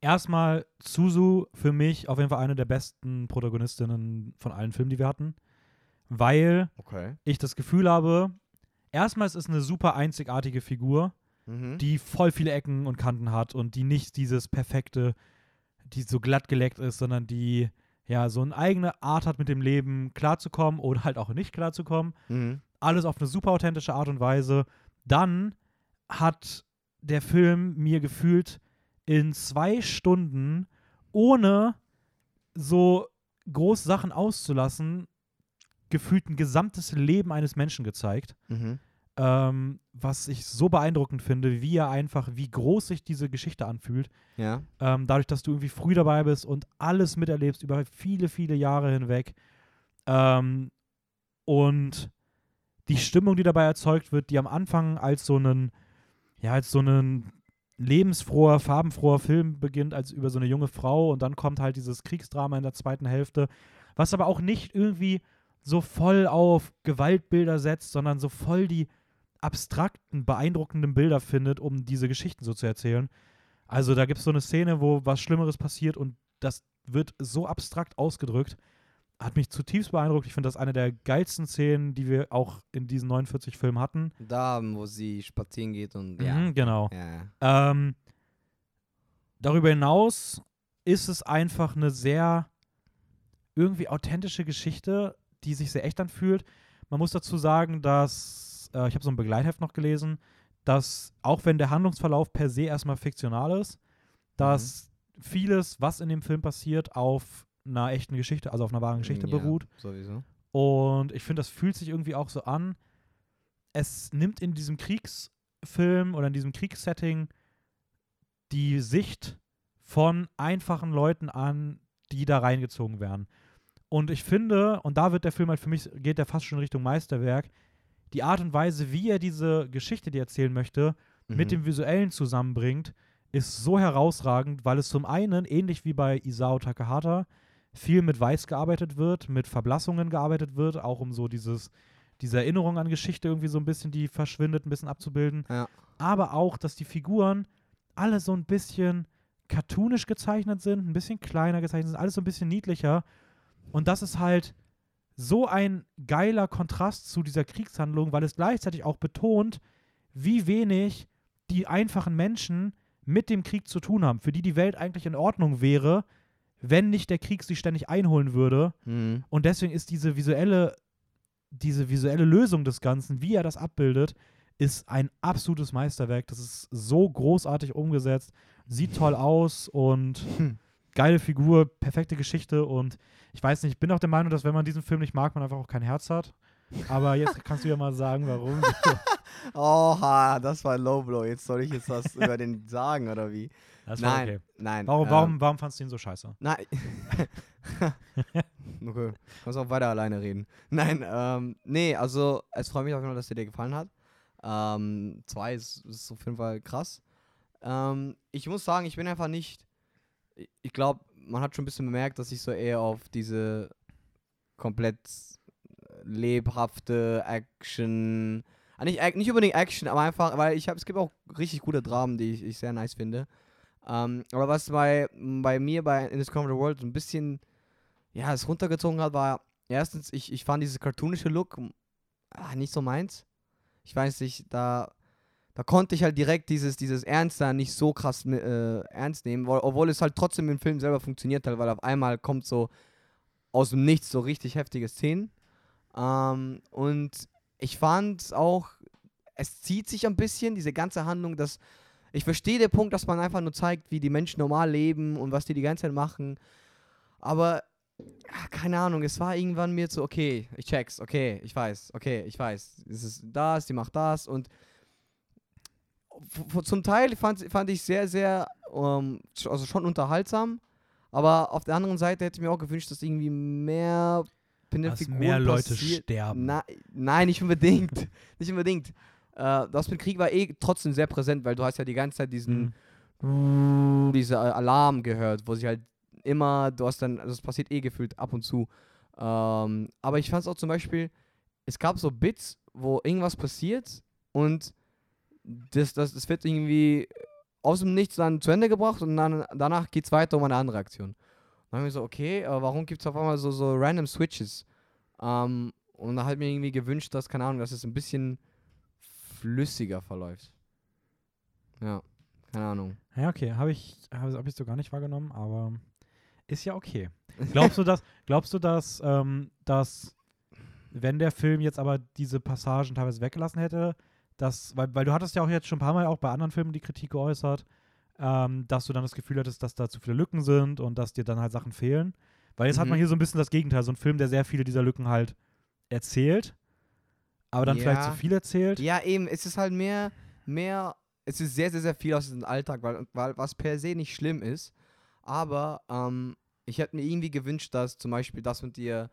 erstmal Suzu für mich auf jeden Fall eine der besten Protagonistinnen von allen Filmen, die wir hatten. Weil Okay. ich das Gefühl habe, erstmal ist es eine super einzigartige Figur, Mhm. die voll viele Ecken und Kanten hat und die nicht dieses perfekte, die so glatt geleckt ist, sondern die ja so eine eigene Art hat, mit dem Leben klarzukommen oder halt auch nicht klarzukommen. Mhm. Alles auf eine super authentische Art und Weise. Dann hat der Film mir gefühlt in zwei Stunden, ohne so groß Sachen auszulassen, gefühlt ein gesamtes Leben eines Menschen gezeigt, Mhm. Ähm, was ich so beeindruckend finde, wie er einfach, wie groß sich diese Geschichte anfühlt. Ja. Ähm, dadurch, dass du irgendwie früh dabei bist und alles miterlebst über viele, viele Jahre hinweg. Ähm, und die Stimmung, die dabei erzeugt wird, die am Anfang als so einen, ja, als so einen lebensfroher, farbenfroher Film beginnt, als über so eine junge Frau und dann kommt halt dieses Kriegsdrama in der zweiten Hälfte, was aber auch nicht irgendwie so voll auf Gewaltbilder setzt, sondern so voll die abstrakten, beeindruckenden Bilder findet, um diese Geschichten so zu erzählen. Also da gibt es so eine Szene, wo was Schlimmeres passiert und das wird so abstrakt ausgedrückt. Hat mich zutiefst beeindruckt. Ich finde das eine der geilsten Szenen, die wir auch in diesen 49 Filmen hatten. Da, wo sie spazieren geht und Mhm, genau. ja. Ja. Ähm, darüber hinaus ist es einfach eine sehr irgendwie authentische Geschichte, die sich sehr echt anfühlt. Man muss dazu sagen, dass, äh, ich habe so ein Begleitheft noch gelesen, dass auch wenn der Handlungsverlauf per se erstmal fiktional ist, dass vieles, was in dem Film passiert, auf einer echten Geschichte, also auf einer wahren Geschichte ja, beruht. Sowieso. Und ich finde, das fühlt sich irgendwie auch so an. Es nimmt in diesem Kriegsfilm oder in diesem Kriegssetting die Sicht von einfachen Leuten an, die da reingezogen werden. Und ich finde, und da wird der Film halt für mich, geht der fast schon Richtung Meisterwerk, die Art und Weise, wie er diese Geschichte, die er erzählen möchte, mit Mhm. dem Visuellen zusammenbringt, ist so herausragend, weil es zum einen, ähnlich wie bei Isao Takahata, viel mit Weiß gearbeitet wird, mit Verblassungen gearbeitet wird, auch um so dieses, diese Erinnerung an Geschichte irgendwie so ein bisschen, die verschwindet, ein bisschen abzubilden. Ja. Aber auch, dass die Figuren alle so ein bisschen cartoonisch gezeichnet sind, ein bisschen kleiner gezeichnet sind, alles so ein bisschen niedlicher. Und das ist halt so ein geiler Kontrast zu dieser Kriegshandlung, weil es gleichzeitig auch betont, wie wenig die einfachen Menschen mit dem Krieg zu tun haben, für die die Welt eigentlich in Ordnung wäre, wenn nicht der Krieg sie ständig einholen würde. Mhm. Und deswegen ist diese visuelle, diese visuelle Lösung des Ganzen, wie er das abbildet, ist ein absolutes Meisterwerk. Das ist so großartig umgesetzt, sieht toll aus und. geile Figur, perfekte Geschichte und ich weiß nicht, ich bin auch der Meinung, dass wenn man diesen Film nicht mag, man einfach auch kein Herz hat. Aber jetzt kannst du ja mal sagen, warum. Oha, das war ein Low Blow. Jetzt soll ich jetzt was über den sagen oder wie? Das war nein, okay. nein. Warum, ähm, warum, warum fandst du ihn so scheiße? Nein. okay, kannst auch weiter alleine reden. Nein, ähm, nee, also es freut mich auf jeden Fall, dass dir der gefallen hat. Ähm, zwei ist, ist auf jeden Fall krass. Ähm, ich muss sagen, ich bin einfach nicht. Ich- glaube, man hat schon ein bisschen bemerkt, dass ich so eher auf diese komplett lebhafte Action. ah, Nicht, nicht unbedingt Action, aber einfach, weil ich habe, es gibt auch richtig gute Dramen, die ich, ich sehr nice finde. Ähm, aber was bei, bei mir bei In Discover the World so ein bisschen, ja, es runtergezogen hat, war erstens, ich, ich fand dieses cartoonische Look ah, nicht so meins. Ich weiß nicht, da, da konnte ich halt direkt dieses, dieses Ernst da nicht so krass äh, ernst nehmen, wo- obwohl es halt trotzdem im Film selber funktioniert hat, weil auf einmal kommt so aus dem Nichts so richtig heftige Szenen. Ähm, und ich fand auch, es zieht sich ein bisschen, diese ganze Handlung, dass ich verstehe den Punkt, dass man einfach nur zeigt, wie die Menschen normal leben und was die die ganze Zeit machen. Aber, ja, keine Ahnung, es war irgendwann mir so, okay, ich check's, okay, ich weiß, okay, ich weiß. Es ist das, die macht das und zum Teil fand, fand ich sehr, sehr, ähm, also schon unterhaltsam. Aber auf der anderen Seite hätte ich mir auch gewünscht, dass irgendwie mehr Dass mehr Leute passiert. sterben. Na, nein, nicht unbedingt. nicht unbedingt. Äh, das mit Krieg war eh trotzdem sehr präsent, weil du hast ja die ganze Zeit diesen Mhm. diese Alarm gehört, wo sie halt immer, du hast dann, also das passiert eh gefühlt ab und zu. Ähm, aber ich fand es auch zum Beispiel, es gab so Bits, wo irgendwas passiert und das, das, das wird irgendwie aus dem Nichts dann zu Ende gebracht und dann danach geht es weiter um eine andere Aktion. Dann haben wir so, okay, warum gibt es auf einmal so, so random Switches? Ähm, und da hat mir irgendwie gewünscht, dass, keine Ahnung, dass es ein bisschen flüssiger verläuft. Ja, keine Ahnung. Ja, okay, habe ich, hab, hab ich so gar nicht wahrgenommen, aber ist ja okay. Glaubst du, dass, glaubst du, dass, ähm, dass, wenn der Film jetzt aber diese Passagen teilweise weggelassen hätte, dass, weil, weil du hattest ja auch jetzt schon ein paar Mal auch bei anderen Filmen die Kritik geäußert, ähm, dass du dann das Gefühl hattest, dass da zu viele Lücken sind und dass dir dann halt Sachen fehlen. Weil jetzt hat man Mhm. hier so ein bisschen das Gegenteil, so ein Film, der sehr viele dieser Lücken halt erzählt, aber dann vielleicht Ja. zu viel erzählt. Ja, eben, es ist halt mehr, mehr, es ist sehr, sehr, sehr viel aus diesem Alltag, weil, weil was per se nicht schlimm ist. Aber ähm, ich hätte mir irgendwie gewünscht, dass zum Beispiel das mit ihr,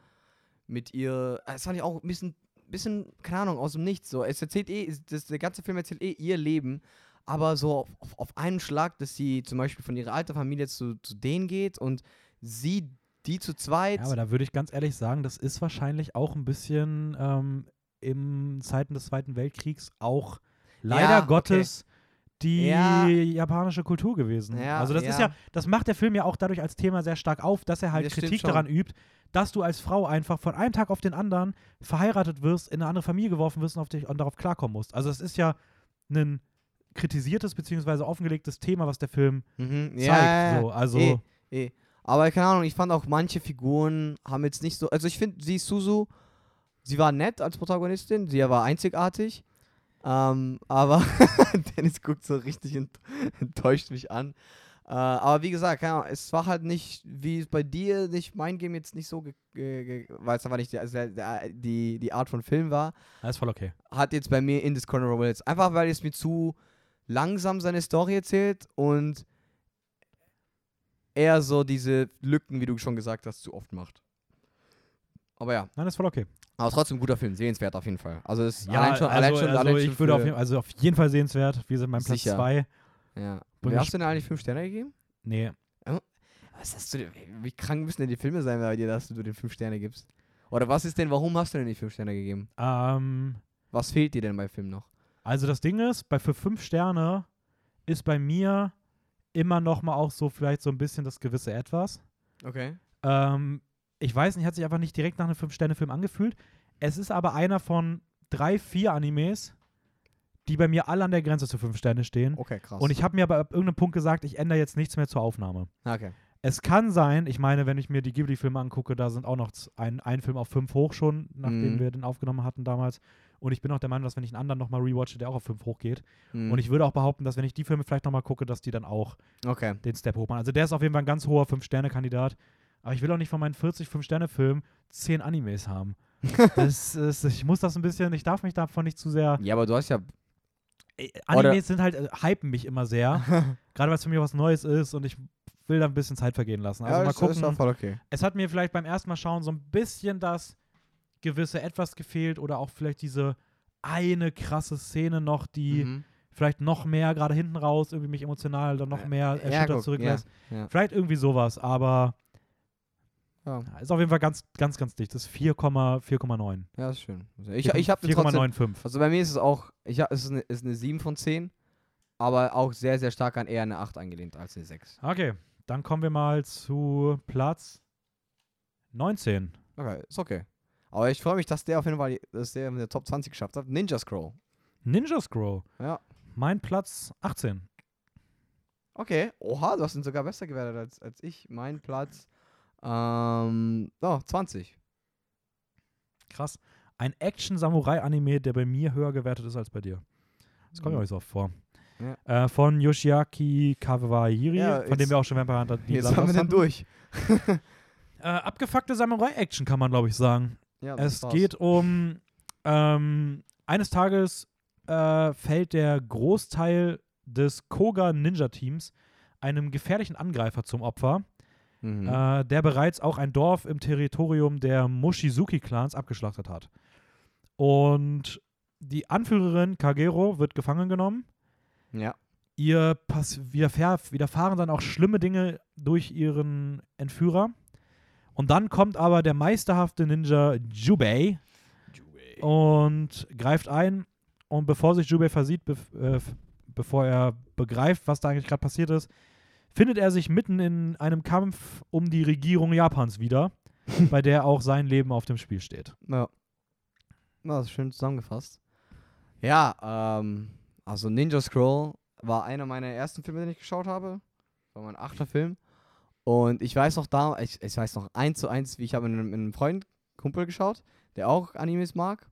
mit ihr, es fand ich auch ein bisschen, bisschen, keine Ahnung, aus dem Nichts. So, es erzählt eh, das, der ganze Film erzählt eh ihr Leben, aber so auf, auf, auf einen Schlag, dass sie zum Beispiel von ihrer alten Familie zu, zu denen geht und sie die zu zweit. Ja, aber da würde ich ganz ehrlich sagen, das ist wahrscheinlich auch ein bisschen ähm, in Zeiten des Zweiten Weltkriegs auch leider Ja, okay. Die Ja. japanische Kultur gewesen. Ja, also das ist ja. ja, das macht der Film ja auch dadurch als Thema sehr stark auf, dass er halt Das Kritik daran übt, dass du als Frau einfach von einem Tag auf den anderen verheiratet wirst, in eine andere Familie geworfen wirst und, auf dich, und darauf klarkommen musst. Also es ist ja ein kritisiertes beziehungsweise offengelegtes Thema, was der Film mhm, zeigt. ja, ja, so. Also Eh, eh. Aber keine Ahnung, ich fand auch manche Figuren haben jetzt nicht so. Also ich finde, sie Suzu, sie war nett als Protagonistin, sie war einzigartig. Ähm, aber Dennis guckt so richtig ent enttäuscht mich an. Äh, aber wie gesagt, Ahnung, es war halt nicht, wie es bei dir nicht, mein Game jetzt nicht so, weil es einfach nicht die, also der, die, die Art von Film war, ist voll okay. hat jetzt bei mir Indiscriminate Wills. Einfach weil es mir zu langsam seine Story erzählt und er so diese Lücken, wie du schon gesagt hast, zu oft macht. Aber ja, Nein, das ist voll okay. aber trotzdem guter Film, sehenswert auf jeden Fall. Also es ist Ja, allein schon, also, allein schon, also allein schon ich würde auf, jeden- also auf jeden Fall sehenswert. Wir sind mein Platz Sicher. 2. ja. Wie hast du denn eigentlich fünf Sterne gegeben? Nee, Was hast du denn, wie krank müssen denn die Filme sein bei dir, dass du den fünf Sterne gibst? Oder was ist denn, warum hast du denn die fünf Sterne gegeben? ähm, Was fehlt dir denn bei Film noch? also das Ding ist, bei für fünf Sterne ist bei mir immer noch mal auch so vielleicht so ein bisschen das gewisse Etwas. Okay. Ähm, ich weiß nicht, hat sich einfach nicht direkt nach einem Fünf-Sterne-Film angefühlt. Es ist aber einer von drei, vier Animes, die bei mir alle an der Grenze zu fünf Sterne stehen. Okay, krass. Und ich habe mir aber ab irgendeinem Punkt gesagt, ich ändere jetzt nichts mehr zur Aufnahme. Okay. Es kann sein, ich meine, wenn ich mir die Ghibli-Filme angucke, da sind auch noch ein, ein Film auf 5 hoch schon, nachdem Mhm. wir den aufgenommen hatten damals. Und ich bin auch der Meinung, dass wenn ich einen anderen nochmal rewatche, der auch auf 5 hochgeht. Hm. Und ich würde auch behaupten, dass wenn ich die Filme vielleicht nochmal gucke, dass die dann auch Okay. den Step hoch machen. Also der ist auf jeden Fall ein ganz hoher 5-Sterne-Kandidat. Aber ich will auch nicht von meinen 40 5-Sterne-Filmen 10 Animes haben. das ist, ich muss das ein bisschen, ich darf mich davon nicht zu sehr. Ja, aber du hast ja Animes sind halt, äh, hypen mich immer sehr. Gerade weil es für mich was Neues ist und ich will da ein bisschen Zeit vergehen lassen. Also ja, mal gucken. ist auch voll okay. es hat mir vielleicht beim ersten Mal schauen so ein bisschen das gewisse Etwas gefehlt oder auch vielleicht diese eine krasse Szene noch, die Mhm. vielleicht noch mehr gerade hinten raus irgendwie mich emotional dann noch Äh, mehr ja, erschüttert guck, zurücklässt. ja, ja. Vielleicht irgendwie sowas, aber Ja, ja, ist auf jeden Fall ganz, ganz, ganz dicht. Das ist 4,9. 4,9. ja ist schön. Also ich ich habe trotzdem 4,95. Also bei mir ist es auch ich hab, es ist eine, ist eine 7 von 10, aber auch sehr sehr stark an eher eine 8 angelehnt als eine 6. Okay, dann kommen wir mal zu Platz 19. Okay, ist okay. Aber ich freue mich, dass der auf jeden Fall dass der in der Top 20 geschafft hat. Ninja Scroll. Ninja Scroll. Ja. Mein Platz 18. Okay. Oha, du hast ihn sogar besser gewertet als, als ich. Mein Platz ähm, oh, 20. Krass. Ein Action-Samurai-Anime, der bei mir höher gewertet ist als bei dir. Das kommt mir Mhm. auch nicht so oft vor. Ja. Äh, von Yoshiaki Kawahiri, Ja, von dem wir auch schon Vampire Hunter die Jetzt haben wir den durch. Äh, abgefuckte Samurai-Action kann man, glaube ich, sagen. Ja, das Es war's. geht um ähm, eines Tages äh, fällt der Großteil des Koga Ninja Teams einem gefährlichen Angreifer zum Opfer, Mhm. äh, der bereits auch ein Dorf im Territorium der Mushizuki-Clans abgeschlachtet hat. Und die Anführerin Kagero wird gefangen genommen. ja. Ihr pass widerfahr widerfahren dann auch schlimme Dinge durch ihren Entführer. Und dann kommt aber der meisterhafte Ninja Jubei und greift ein. Und bevor sich Jubei versieht, bef äh, bevor er begreift, was da eigentlich gerade passiert ist, findet er sich mitten in einem Kampf um die Regierung Japans wieder, bei der auch sein Leben auf dem Spiel steht. Ja. Na, das ist schön zusammengefasst. Ja, ähm, also Ninja Scroll war einer meiner ersten Filme, den ich geschaut habe. War mein achter Film. Und ich weiß noch da, ich, ich weiß noch eins zu eins, wie ich habe mit einem, mit einem Freund, Kumpel geschaut, der auch Animes mag.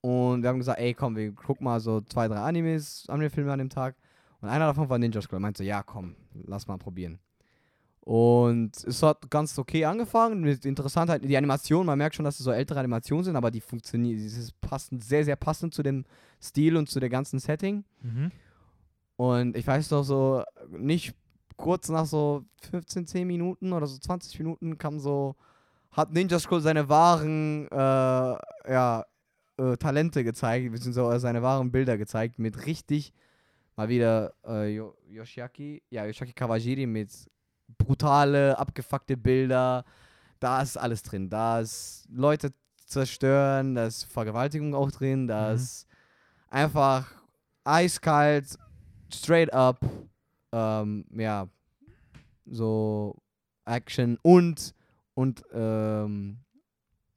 Und wir haben gesagt, ey, komm, wir gucken mal so zwei, drei Animes, Anime-Filme an dem Tag. Und einer davon war Ninja Scroll. Er meinte so, ja, komm, lass mal probieren. Und es hat ganz okay angefangen mit Interessantheit. Die Animation, man merkt schon, dass es so ältere Animationen sind, aber die funktionieren, ist passend, sehr, sehr passend zu dem Stil und zu der ganzen Setting. Mhm. Und ich weiß doch so, nicht kurz nach so 15, 10 Minuten oder so 20 Minuten kam so, hat Ninja Scroll seine wahren, äh, ja, äh, Talente gezeigt, beziehungsweise seine wahren Bilder gezeigt mit richtig, mal wieder äh, Yo- Yoshiaki, ja, Yoshiaki Kawajiri mit brutale, abgefuckte Bilder. Da ist alles drin. Da ist Leute zerstören, da ist Vergewaltigung auch drin, da Mhm. ist einfach eiskalt, straight up, ähm, ja, so Action und, und, ähm,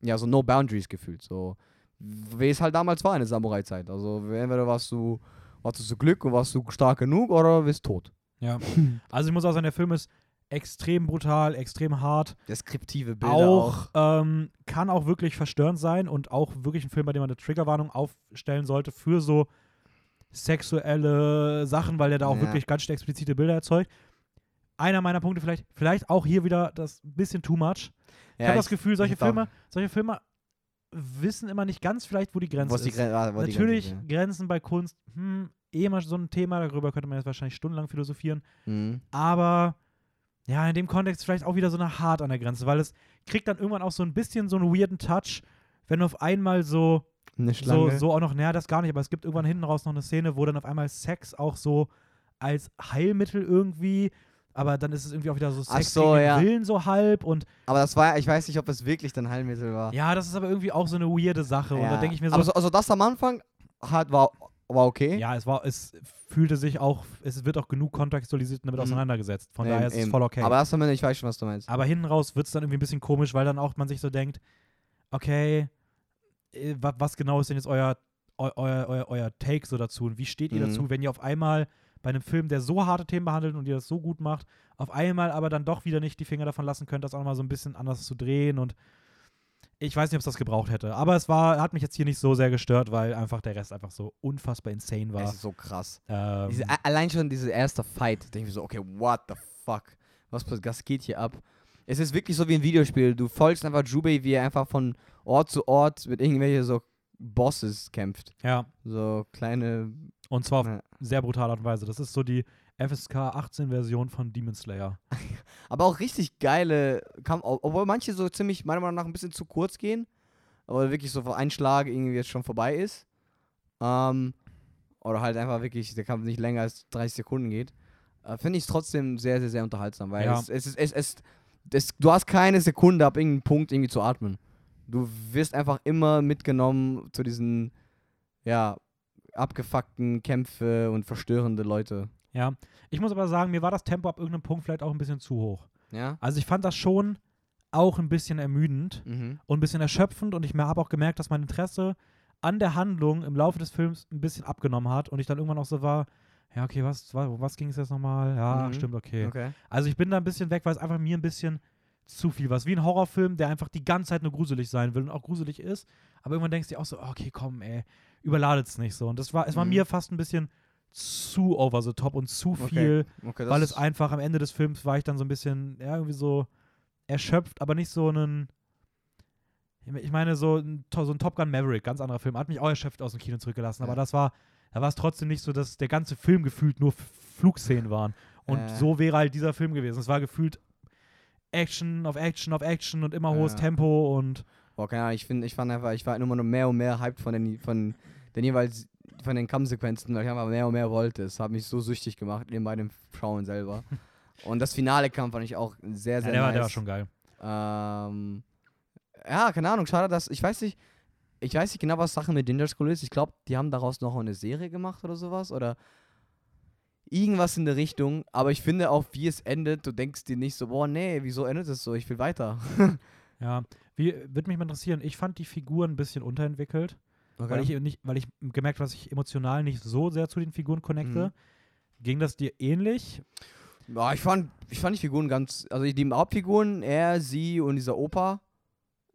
ja, so No Boundaries gefühlt. So, wie es halt damals war in der Samurai-Zeit. Also, entweder warst du, hattest du Glück und warst du stark genug oder bist tot. Ja. Also ich muss auch sagen, der Film ist extrem brutal, extrem hart. Deskriptive Bilder auch. auch, Ähm, kann auch wirklich verstörend sein und auch wirklich ein Film, bei dem man eine Triggerwarnung aufstellen sollte für so sexuelle Sachen, weil der da auch Ja. wirklich ganz schön explizite Bilder erzeugt. Einer meiner Punkte vielleicht, vielleicht auch hier wieder das bisschen too much. Ich habe das Gefühl, solche Filme, solche Filme wissen immer nicht ganz vielleicht, wo die Grenze ist die. Gren- ah, wo die Natürlich Grenze ist, Grenzen bei Kunst, hm, eh mal so ein Thema, darüber könnte man jetzt wahrscheinlich stundenlang philosophieren. ja. Mhm. Aber ja, in dem Kontext vielleicht auch wieder so eine hart an der Grenze, weil es kriegt dann irgendwann auch so ein bisschen so einen weirden Touch, wenn auf einmal so, Eine so, Schlange. so auch noch, naja, das gar nicht, aber es gibt irgendwann hinten raus noch eine Szene, wo dann auf einmal Sex auch so als Heilmittel irgendwie, aber dann ist es irgendwie auch wieder so Sex so, gegen ja. Willen so halb und Aber das war, ich weiß nicht, ob es wirklich dann Heilmittel war. ja, das ist aber irgendwie auch so eine weirde Sache und da Ja. denke ich mir so, Aber so, also das am Anfang hat, war, war okay. ja, es war, es fühlte sich auch, es wird auch genug kontextualisiert und damit Mhm. auseinandergesetzt, von Eben, daher ist es eben. voll okay. Aber erst einmal, ich weiß schon, was du meinst. Aber hinten raus wird es dann irgendwie ein bisschen komisch, weil dann auch man sich so denkt, okay, äh, wa was genau ist denn jetzt euer, eu, euer, euer, euer Take so dazu und wie steht ihr Mhm. dazu, wenn ihr auf einmal bei einem Film, der so harte Themen behandelt und ihr das so gut macht, auf einmal aber dann doch wieder nicht die Finger davon lassen könnt, das auch mal so ein bisschen anders zu drehen und ich weiß nicht, ob es das gebraucht hätte. Aber es war, hat mich jetzt hier nicht so sehr gestört, weil einfach der Rest einfach so unfassbar insane war. Es ist so krass. Ähm, Diese, allein schon diese erste Fight, denke ich mir so, okay, what the fuck? Was, was geht hier ab? Es ist wirklich so wie ein Videospiel. Du folgst einfach Jubei, wie er einfach von Ort zu Ort mit irgendwelchen so Bosses kämpft. ja, So kleine. Und zwar auf Ja. sehr brutale Art und Weise. Das ist so die FSK 18 Version von Demon Slayer. Aber auch richtig geile Kampf, ob- obwohl manche so ziemlich, meiner Meinung nach, ein bisschen zu kurz gehen. Aber wirklich so ein Schlag irgendwie jetzt schon vorbei ist. Ähm, oder halt einfach wirklich der Kampf nicht länger als 30 Sekunden geht. Äh, Finde ich es trotzdem sehr, sehr, sehr unterhaltsam, weil Ja. es, es, ist- es, es, es, du hast keine Sekunde ab irgendeinem Punkt irgendwie zu atmen. Du wirst einfach immer mitgenommen zu diesen, ja, abgefuckten Kämpfe und verstörende Leute. Ja, ich muss aber sagen, mir war das Tempo ab irgendeinem Punkt vielleicht auch ein bisschen zu hoch. Ja? Also ich fand das schon auch ein bisschen ermüdend Mhm. und ein bisschen erschöpfend und ich habe auch gemerkt, dass mein Interesse an der Handlung im Laufe des Films ein bisschen abgenommen hat und ich dann irgendwann auch so war, ja, okay, was, was, was ging es jetzt nochmal? Ja, Mhm. stimmt, okay. Okay. Also ich bin da ein bisschen weg, weil es einfach mir ein bisschen zu viel ist wie ein Horrorfilm, der einfach die ganze Zeit nur gruselig sein will und auch gruselig ist, aber irgendwann denkst du dir auch so, okay, komm, ey, überladet es nicht so. Und das war, es war Mhm. mir fast ein bisschen zu over the top und zu Okay. viel okay weil das es einfach am Ende des Films war ich dann so ein bisschen, ja, irgendwie so erschöpft, aber nicht so einen. Ich meine, so ein, so ein Top Gun Maverick, ganz anderer Film, hat mich auch erschöpft aus dem Kino zurückgelassen, Ja. aber das war, da war es trotzdem nicht so, dass der ganze Film gefühlt nur Flugszenen waren. Und Äh. so wäre halt dieser Film gewesen. Es war gefühlt Action auf Action auf Action und immer hohes Ja. Tempo und Boah, keine Ahnung, ich, find, ich fand einfach, ich war immer nur mehr und mehr hyped von den, von den jeweils, von den Kampfsequenzen, weil ich einfach mehr und mehr wollte. Es hat mich so süchtig gemacht, eben bei dem Schauen selber. und das finale Kampf fand ich auch sehr, ja, sehr der, war, nice. der war schon geil. Ähm, ja, keine Ahnung, schade, dass, ich weiß nicht, ich weiß nicht genau, was Sache mit Ninja Scroll ist. Ich glaube, die haben daraus noch eine Serie gemacht oder sowas, oder irgendwas in der Richtung. Aber ich finde auch, wie es endet, du denkst dir nicht so, boah, nee, wieso endet es so? Ich will weiter. Ja, wie, würde mich mal interessieren, ich fand die Figuren ein bisschen unterentwickelt. weil ich nicht, weil ich gemerkt habe, dass ich emotional nicht so sehr zu den Figuren connecte. Mhm. Ging das dir ähnlich? Ja, ich fand, ich fand die Figuren ganz, also die Hauptfiguren, er, sie und dieser Opa,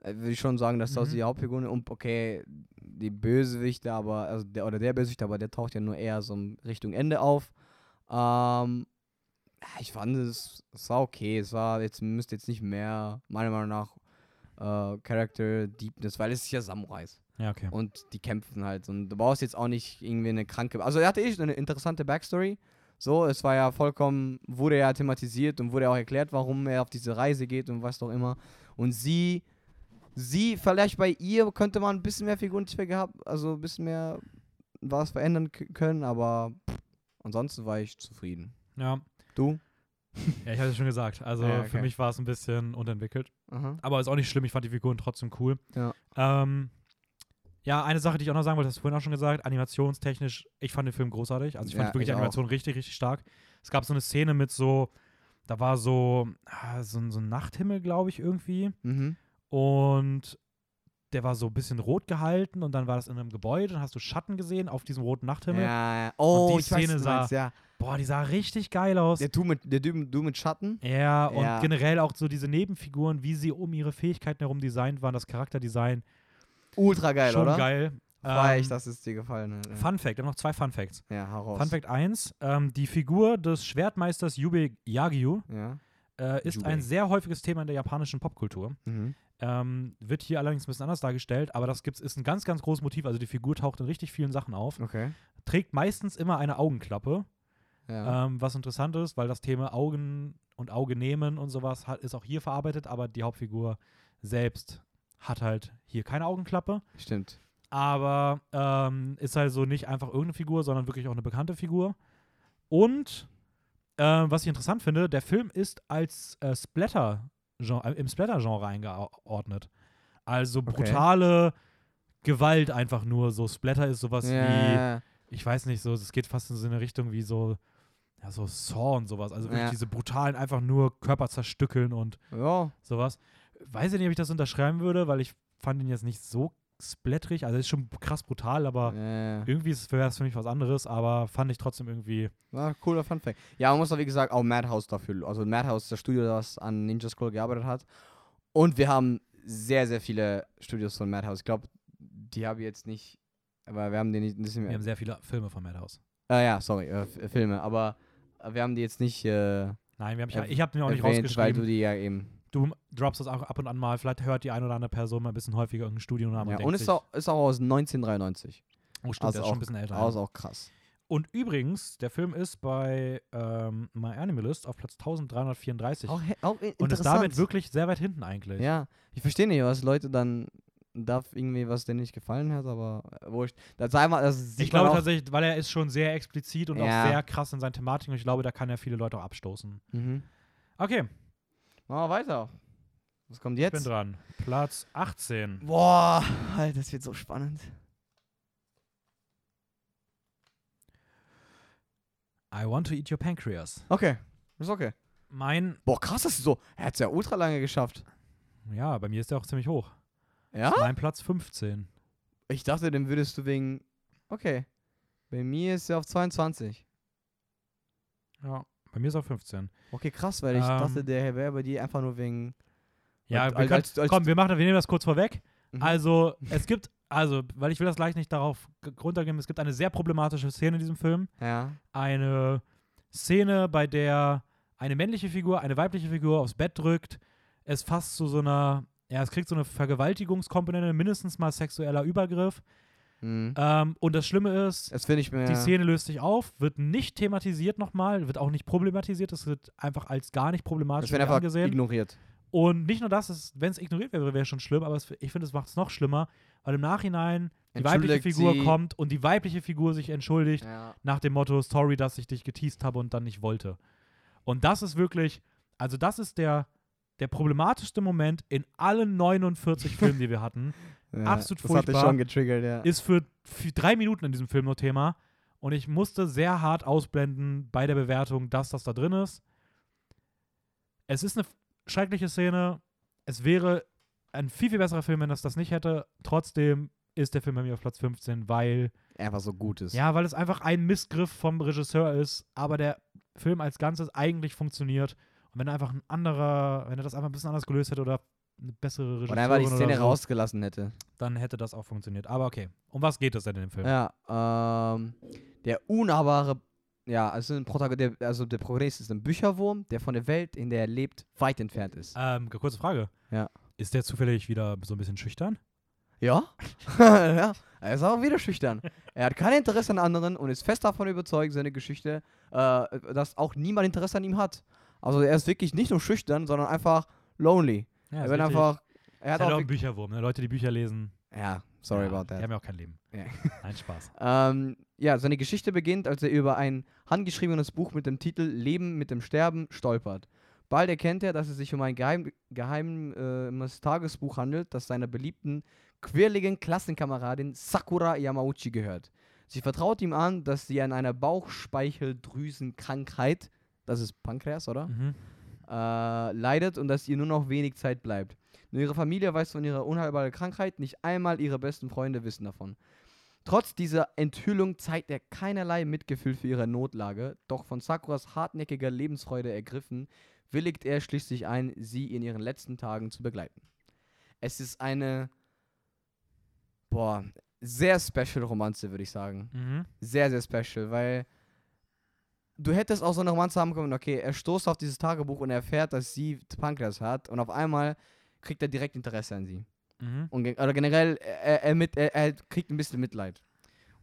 äh, würde ich schon sagen, dass das Mhm. die Hauptfiguren und okay, die Bösewichte, aber, also der, oder der Bösewicht, aber der taucht ja nur eher so Richtung Ende auf. Ähm, Ich fand es, es war okay. Es war jetzt, müsste jetzt nicht mehr, meiner Meinung nach, äh, Character Deepness, weil es ist ja Samurais. Ja, okay. Und die kämpfen halt. Und du brauchst jetzt auch nicht irgendwie eine kranke. Also, er hatte eh eine interessante Backstory. So, es war ja vollkommen, wurde ja thematisiert und wurde auch erklärt, warum er auf diese Reise geht und was doch immer. Und sie, sie, vielleicht bei ihr könnte man ein bisschen mehr Figurentiefe gehabt, also ein bisschen mehr was verändern können, aber ansonsten war ich zufrieden. Ja. Du? ja, ich hatte es schon gesagt. Also für okay. mich war es ein bisschen unterentwickelt. Aha. Aber ist auch nicht schlimm, ich fand die Figuren trotzdem cool. Ja. Ähm, ja, eine Sache, die ich auch noch sagen wollte, hast du vorhin auch schon gesagt, animationstechnisch, ich fand den Film großartig. Also ich fand Ja, wirklich die ich auch. Animation richtig, richtig stark. Es gab so eine Szene mit so, da war so, ah, so, ein- so ein Nachthimmel, glaube ich, irgendwie. Mhm. Und der war so ein bisschen rot gehalten und dann war das in einem Gebäude und hast du Schatten gesehen auf diesem roten Nachthimmel. Ja, ja. Oh, die ich weiß, Szene du sah- meinst, ja. Boah, die sah richtig geil aus. Der Du mit, der du, du mit Schatten? Ja, und Ja. generell auch so diese Nebenfiguren, wie sie um ihre Fähigkeiten herum designt waren, das Charakterdesign. Ultra geil, schon oder? geil. War Ähm, ich, dass es dir gefallen hat. Ja, Fun Fact, ich habe noch zwei Fun Facts. ja hau raus. Fun Fact 1, ähm, die Figur des Schwertmeisters Yube Yagyu Ja. äh, ist Jubei. ein sehr häufiges Thema in der japanischen Popkultur. Mhm. Ähm, wird hier allerdings ein bisschen anders dargestellt, aber das gibt's, ist ein ganz, ganz großes Motiv. Also die Figur taucht in richtig vielen Sachen auf. Okay. Trägt meistens immer eine Augenklappe, Ja. ähm, was interessant ist, weil das Thema Augen und Auge nehmen und sowas hat, ist auch hier verarbeitet, aber die Hauptfigur selbst hat halt hier keine Augenklappe. Stimmt. aber ähm, ist halt so nicht einfach irgendeine Figur, sondern wirklich auch eine bekannte Figur. Und äh, was ich interessant finde, der Film ist als äh, Splatter äh, im Splatter-Genre eingeordnet. Also Okay. brutale Gewalt einfach nur. So Splatter ist sowas wie, Ja. ich weiß nicht, so, es geht fast in so eine Richtung wie so, ja, so Saw und sowas. Also wirklich Ja. diese brutalen, einfach nur Körper zerstückeln und Ja. sowas. Weiß ich nicht, ob ich das unterschreiben würde, weil ich fand ihn jetzt nicht so splatterig. Also ist schon krass brutal, aber Ja. irgendwie wäre es für mich was anderes, aber fand ich trotzdem irgendwie. War cooler Fun Fact. Ja, man muss auch, wie gesagt, auch Madhouse dafür. Also Madhouse das Studio, das an Ninja Scroll gearbeitet hat. Und wir haben sehr, sehr viele Studios von Madhouse. Ich glaube, die habe ich jetzt nicht, aber wir haben die nicht. Wir haben sehr viele Filme von Madhouse. Ah ja, sorry, äh, Filme. Aber wir haben die jetzt nicht äh, Nein, wir haben, ich, ich habe mir auch nicht erwähnt, weil du rausgeschrieben. die ja eben. Du, droppst das auch ab und an mal. Vielleicht hört die eine oder andere Person mal ein bisschen häufiger irgendein Studionamen Ja, und und ist auch, ist auch aus 1993. oh stimmt, also der ist auch- schon ein bisschen älter. Das ist auch krass. Und übrigens, der Film ist bei ähm, My Animalist auf Platz 1334 Auch, auch und ist damit wirklich sehr weit hinten eigentlich. Ja, ich verstehe nicht, was Leute dann darf irgendwie was denen nicht gefallen hat, aber äh, wurscht. Das sei mal, das Ich glaube tatsächlich, weil er ist schon sehr explizit und Ja. auch sehr krass in seinen Thematiken und ich glaube, da kann er viele Leute auch abstoßen. Mhm. Okay, Machen wir weiter. Was kommt ich bin jetzt? dran. Platz 18. Boah, Alter, das wird so spannend. I want to eat your pancreas. Okay, ist okay. Mein, Boah, krass, das ist so. Er hat es ja ultra lange geschafft. ja, bei mir ist der auch ziemlich hoch. Ja? Mein Platz 15. Ich dachte, den würdest du wegen. Okay. Bei mir ist er auf 22. Ja, bei mir ist auch 15. Okay, krass, weil ich Ähm. dachte, der wäre bei dir einfach nur wegen. Ja, Als- wir können, als- als- komm, wir machen, wir nehmen das kurz vorweg. Mhm. Also, es gibt, also, weil ich will das gleich nicht darauf runtergehen, es gibt eine sehr problematische Szene in diesem Film. Ja. Eine Szene, bei der eine männliche Figur eine weibliche Figur aufs Bett drückt. Es fast zu so einer, ja, es kriegt so eine Vergewaltigungskomponente, mindestens mal sexueller Übergriff. Mhm. Ähm, und das Schlimme ist, Das ich mir. die Szene löst sich auf, wird nicht thematisiert nochmal, wird auch nicht problematisiert, es wird einfach als gar nicht das problematisch wird einfach angesehen. ignoriert. Und nicht nur das, wenn es ignoriert wäre, wäre schon schlimm, aber es, ich finde, es macht es noch schlimmer, weil im Nachhinein die weibliche Figur sie. kommt und die weibliche Figur sich entschuldigt Ja. nach dem Motto, sorry, dass ich dich geteased habe und dann nicht wollte. Und das ist wirklich, also das ist der, der problematischste Moment in allen 49 Filmen, die wir hatten, Ja, Absolut das hat dich furchtbar. schon getriggert, ja. ist für, für drei Minuten in diesem Film nur Thema. Und ich musste sehr hart ausblenden bei der Bewertung, dass das da drin ist. Es ist eine schreckliche Szene. Es wäre ein viel, viel besserer Film, wenn das das nicht hätte. Trotzdem ist der Film bei mir auf Platz 15, weil, einfach so gut ist. ja, weil es einfach ein Missgriff vom Regisseur ist, aber der Film als Ganzes eigentlich funktioniert. Und wenn er einfach ein anderer, wenn er das einfach ein bisschen anders gelöst hätte oder eine bessere Regisseurin einfach die Szene oder so, rausgelassen hätte. dann hätte das auch funktioniert. Aber okay. Um was geht es denn in dem Film? Ja, ähm, der unnahbare, ja, also, ein der, also der Protagonist ist ein Bücherwurm, der von der Welt, in der er lebt, weit entfernt ist. Ähm, kurze Frage. Ja. Ist der zufällig wieder so ein bisschen schüchtern? Ja? ja, er ist auch wieder schüchtern. Er hat kein Interesse an anderen und ist fest davon überzeugt, seine Geschichte, äh, dass auch niemand Interesse an ihm hat. Also er ist wirklich nicht nur schüchtern, sondern einfach lonely. Ja, er wird einfach. Er hat auch. auch ein wirk- Bücherwurm, ne? Leute, die Bücher lesen. ja, sorry ja, about Die that. haben ja auch kein Leben. Ja. Nein, Spaß. Ähm, ja, seine Geschichte beginnt, als er über ein handgeschriebenes Buch mit dem Titel Leben mit dem Sterben stolpert. Bald erkennt er, dass es sich um ein geheim, geheimes Tagesbuch handelt, das seiner beliebten, quirligen Klassenkameradin Sakura Yamauchi gehört. Sie vertraut ihm an, dass sie an einer Bauchspeicheldrüsenkrankheit, das ist Pankreas, oder? Mhm. äh, leidet und dass ihr nur noch wenig Zeit bleibt. Nur ihre Familie weiß von ihrer unheilbaren Krankheit, nicht einmal ihre besten Freunde wissen davon. Trotz dieser Enthüllung zeigt er keinerlei Mitgefühl für ihre Notlage, doch von Sakuras hartnäckiger Lebensfreude ergriffen, willigt er schließlich ein, sie in ihren letzten Tagen zu begleiten. Es ist eine, boah, sehr special Romanze, würde ich sagen Mhm. sehr, sehr special, weil du hättest auch so eine Romanze haben können, okay, er stoßt auf dieses Tagebuch und er erfährt, dass sie Pankreas hat und auf einmal kriegt er direkt Interesse an sie. Mhm. Und oder generell, er, er, mit, er, er kriegt ein bisschen Mitleid.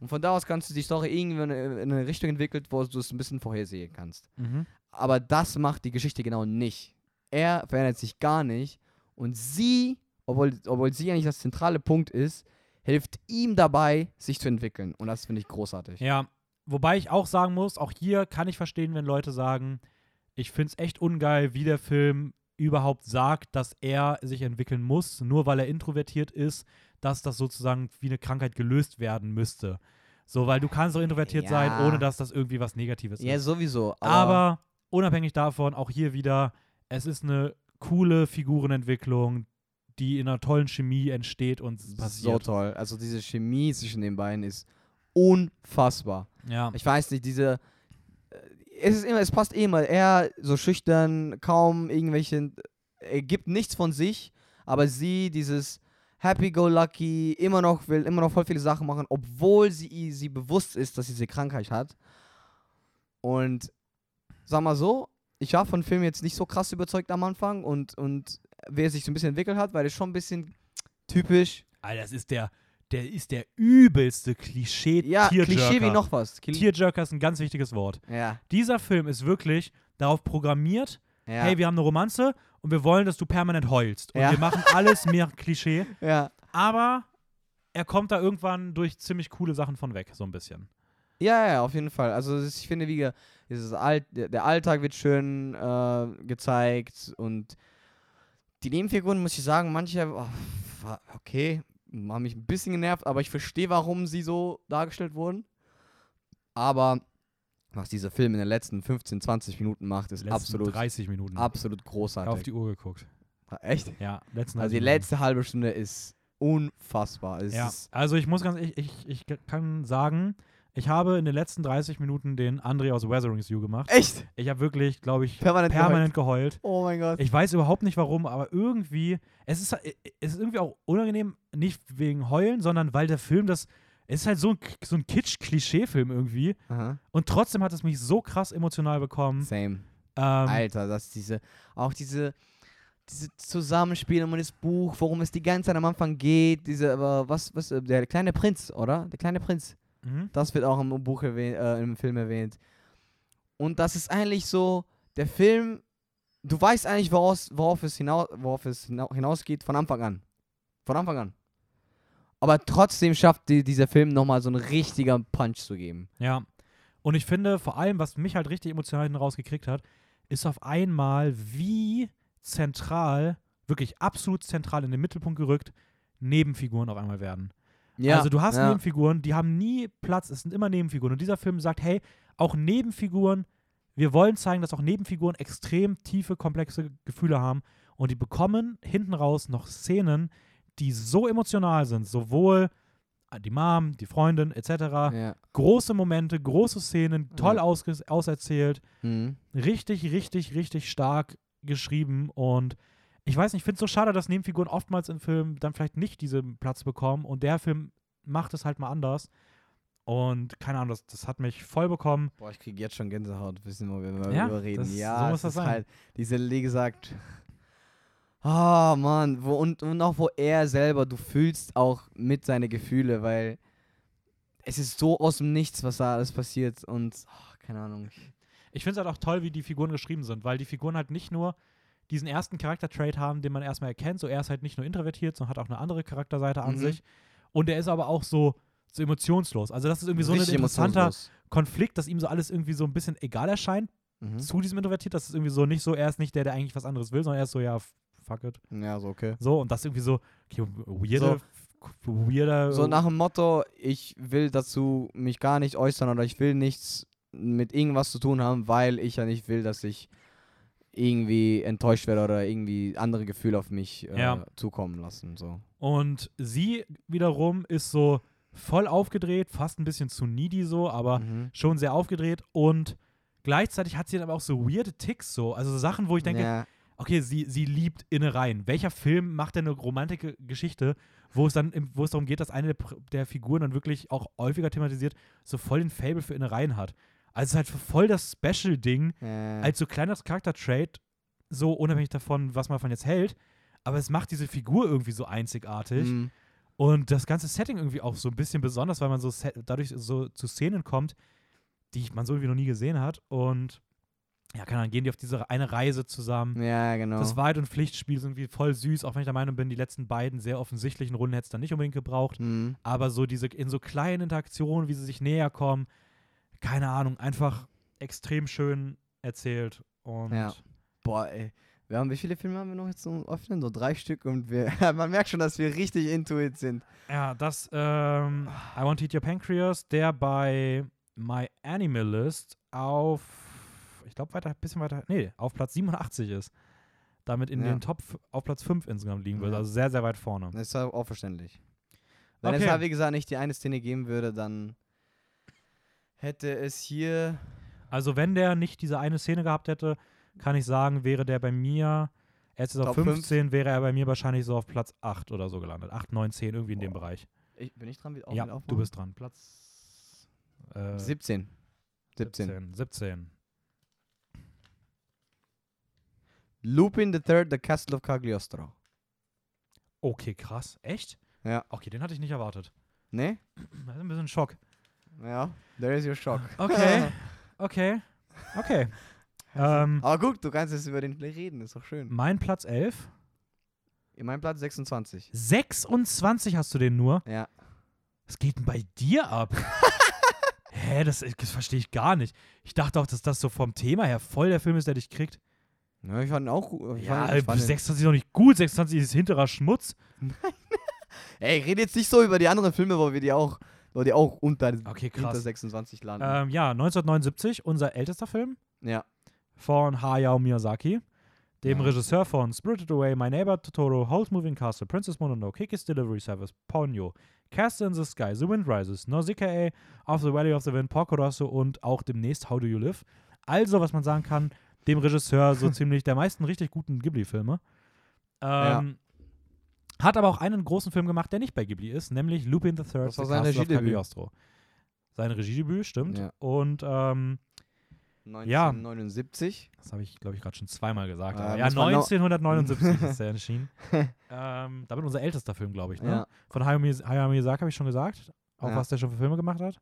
Und von da aus kannst du die Story irgendwie in eine, in eine Richtung entwickelt, wo du es ein bisschen vorhersehen kannst. Mhm. Aber das macht die Geschichte genau nicht. Er verändert sich gar nicht und sie, obwohl, obwohl sie eigentlich das zentrale Punkt ist, hilft ihm dabei, sich zu entwickeln. Und das finde ich großartig. Ja, wobei ich auch sagen muss, auch hier kann ich verstehen, wenn Leute sagen, ich finde es echt ungeil, wie der Film überhaupt sagt, dass er sich entwickeln muss, nur weil er introvertiert ist, dass das sozusagen wie eine Krankheit gelöst werden müsste. So, weil du kannst auch introvertiert Ja. sein, ohne dass das irgendwie was Negatives Ja, ist. sowieso. Aber, Aber unabhängig davon, auch hier wieder, es ist eine coole Figurenentwicklung, die in einer tollen Chemie entsteht und es so passiert. toll. Also diese Chemie zwischen den beiden ist unfassbar. Ja. Ich weiß nicht, diese. äh, Es ist immer, es passt eh immer. Er so schüchtern, kaum irgendwelche. Er gibt nichts von sich, aber sie, dieses Happy-Go-Lucky, immer noch will immer noch voll viele Sachen machen, obwohl sie sie bewusst ist, dass sie diese Krankheit hat. Und sag mal so, ich war von dem Film jetzt nicht so krass überzeugt am Anfang und, und wie er sich so ein bisschen entwickelt hat, weil es schon ein bisschen typisch. Alter, das ist der, der ist der übelste Klischee Ja. Klischee wie noch was. Kli Tearjerker ist ein ganz wichtiges Wort. ja, Dieser Film ist wirklich darauf programmiert, ja. hey, wir haben eine Romanze und wir wollen, dass du permanent heulst. Und Ja. wir machen alles mehr Klischee. ja. Aber er kommt da irgendwann durch ziemlich coole Sachen von weg, so ein bisschen. Ja, ja, auf jeden Fall. Also ich finde, wie dieses Alt, der, Alltag wird schön äh, gezeigt und die Nebenfiguren, muss ich sagen, manche, oh, okay, haben mich ein bisschen genervt, aber ich verstehe, warum sie so dargestellt wurden. Aber was dieser Film in den letzten 15, 20 Minuten macht, ist Letzten absolut, 30 Minuten. absolut auf großartig. die Uhr geguckt. Echt? Ja, letzten Also die 30 Minuten. letzte halbe Stunde ist unfassbar. Es Ja, ist, also ich muss ganz, ich, ich, ich kann sagen, ich habe in den letzten 30 Minuten den André aus Weathering You gemacht. echt Ich habe wirklich, glaube ich, permanent, permanent geheult. Oh mein Gott. Ich weiß überhaupt nicht warum, aber irgendwie, es ist, es ist irgendwie auch unangenehm, nicht wegen Heulen, sondern weil der Film das, es ist halt so ein, so ein Kitsch-Klischee-Film irgendwie Aha. und trotzdem hat es mich so krass emotional bekommen. Same. Ähm, Alter, dass diese, auch diese, diese Zusammenspiele um das Buch, worum es die ganze Zeit am Anfang geht, diese, aber was, was, äh, der kleine Prinz, oder? Der kleine Prinz. Mhm. Das wird auch im Buch erwähnt, äh, im Film erwähnt. Und das ist eigentlich so, der Film, du weißt eigentlich, woraus, worauf es, hinaus, worauf es hinau- hinausgeht von Anfang an. Von Anfang an. Aber trotzdem schafft die, dieser Film nochmal so einen richtigen Punch zu geben. Ja. Und ich finde, vor allem, was mich halt richtig emotional rausgekriegt hat, ist auf einmal, wie zentral, wirklich absolut zentral in den Mittelpunkt gerückt, Nebenfiguren auf einmal werden. Also du hast ja. Nebenfiguren, die haben nie Platz, es sind immer Nebenfiguren. Und dieser Film sagt, hey, auch Nebenfiguren, wir wollen zeigen, dass auch Nebenfiguren extrem tiefe, komplexe Gefühle haben. Und die bekommen hinten raus noch Szenen, die so emotional sind. Sowohl die Mom, die Freundin etc. Ja. Große Momente, große Szenen, toll Ja. ausges- auserzählt. Mhm. Richtig, richtig, richtig stark geschrieben. Und ich weiß nicht, ich finde es so schade, dass Nebenfiguren oftmals in Filmen dann vielleicht nicht diesen Platz bekommen. Und der Film macht es halt mal anders. Und keine Ahnung, das, das hat mich voll bekommen. Boah, ich kriege jetzt schon Gänsehaut, wissen wir, wenn wir Ja, darüber reden. das- ja, so muss das sein. halt diese, wie gesagt, ah, Mann, wo, und, und auch wo er selber, du fühlst auch mit seine Gefühle, weil es ist so aus dem Nichts, was da alles passiert und, ah, keine Ahnung. Ich finde es halt auch toll, wie die Figuren geschrieben sind, weil die Figuren halt nicht nur diesen ersten Charaktertrait haben, den man erstmal erkennt. So, er ist halt nicht nur introvertiert, sondern hat auch eine andere Charakterseite an Mhm. sich. Und er ist aber auch so, so emotionslos. Also, das ist irgendwie so ein Richtig interessanter emotionslos. Konflikt, dass ihm so alles irgendwie so ein bisschen egal erscheint Mhm. zu diesem Introvertiert. Das ist irgendwie so nicht so, er ist nicht der, der eigentlich was anderes will, sondern er ist so, ja, fuck it. Ja, so, okay. So, und das irgendwie so, okay, weirder, weirder. So nach dem Motto, ich will dazu mich gar nicht äußern oder ich will nichts mit irgendwas zu tun haben, weil ich ja nicht will, dass ich irgendwie enttäuscht werde oder irgendwie andere Gefühle auf mich äh, Ja. zukommen lassen. So. Und sie wiederum ist so voll aufgedreht, fast ein bisschen zu needy so, aber Mhm. schon sehr aufgedreht und gleichzeitig hat sie dann aber auch so weirde Ticks so, also so Sachen, wo ich denke, ja, okay, sie, sie liebt Innereien. Welcher Film macht denn eine romantische Geschichte, wo es dann, wo es darum geht, dass eine der, der Figuren dann wirklich auch häufiger thematisiert, so voll den Fable für Innereien hat. Also es ist halt voll das Special-Ding, äh, als so kleines Charakter-Trait, so unabhängig davon, was man von jetzt hält, aber es macht diese Figur irgendwie so einzigartig. mhm. Und das ganze Setting irgendwie auch so ein bisschen besonders, weil man so dadurch so zu Szenen kommt, die man so irgendwie noch nie gesehen hat. Und ja, keine Ahnung, gehen die auf diese eine Reise zusammen. ja, genau. Das Wahrheit- und Pflichtspiel ist irgendwie voll süß, auch wenn ich der Meinung bin, die letzten beiden sehr offensichtlichen Runden hätte es dann nicht unbedingt gebraucht. mhm. Aber so diese in so kleinen Interaktionen, wie sie sich näher kommen, keine Ahnung, einfach extrem schön erzählt. Und Ja. Boah, ey. Wir haben, wie viele Filme haben wir noch jetzt zum Öffnen? So drei Stück und wir, man merkt schon, dass wir richtig into it sind. Ja, das ähm, I Want to Eat Your Pancreas, der bei My Animalist auf, ich glaube, weiter, bisschen weiter, nee, auf Platz 87 ist. Damit in Ja. den Top auf Platz 5 insgesamt liegen würde. Ja. Also sehr, sehr weit vorne. Das ist auch verständlich. Wenn es Okay. halt, wie gesagt, nicht die eine Szene geben würde, dann hätte es hier. Also, wenn der nicht diese eine Szene gehabt hätte, kann ich sagen, wäre der bei mir, er ist jetzt auf Top fünf? 15, wäre er bei mir wahrscheinlich so auf Platz 8 oder so gelandet. 8, 9, 10, irgendwie in dem Boah. Bereich. Ich, bin ich dran? Mit, ja, du bist dran. Platz äh, 17. 17. 17. 17. Lupin the Third, The Castle of Cagliostro. Okay, krass. Echt? Ja. Okay, den hatte ich nicht erwartet. Ne? Das ist ein bisschen Schock. Ja, there is your shock. Okay, okay, okay. ähm, Aber gut, du kannst jetzt über den Play reden, ist doch schön. mein Platz 11. In meinem Platz 26. 26 hast du den nur. Ja. Was geht denn bei dir ab? Hä, das, das verstehe ich gar nicht. Ich dachte auch, dass das so vom Thema her voll der Film ist, der dich kriegt. Ja, ich fand ihn auch gut. Ich Ja, fand, ich fand ihn- 26 ist doch nicht gut. 26 ist hinterer Schmutz. Ey, ich rede jetzt nicht so über die anderen Filme, wo wir die auch, wo die auch unter, Okay, unter krass. 26 landen. Ähm, ja, 1979, unser ältester Film ja. von Hayao Miyazaki, dem Ja. Regisseur von Spirited Away, My Neighbor Totoro, Howl's Moving Castle, Princess Mononoke, Kiki's Delivery Service, Ponyo, Cast in the Sky, The Wind Rises, Nausicaa, Of the Valley of the Wind, Porco Rosso und auch demnächst How Do You Live. Also, was man sagen kann, dem Regisseur so ziemlich der meisten richtig guten Ghibli-Filme. Ähm, Hat aber auch einen großen Film gemacht, der nicht bei Ghibli ist, nämlich Lupin the Third, Das war sein Regiedebüt. Sein Regiedebüt, stimmt. Ja. Und ähm, 1979. das habe ich, glaube ich, gerade schon zweimal gesagt. Äh, ja, muss man noch- 1979 ist er erschienen. ähm, damit unser ältester Film, glaube ich. Ne? Ja. Von Hayao Miyaz- Hayao Miyazaki habe ich schon gesagt. Auch Ja. was der schon für Filme gemacht hat.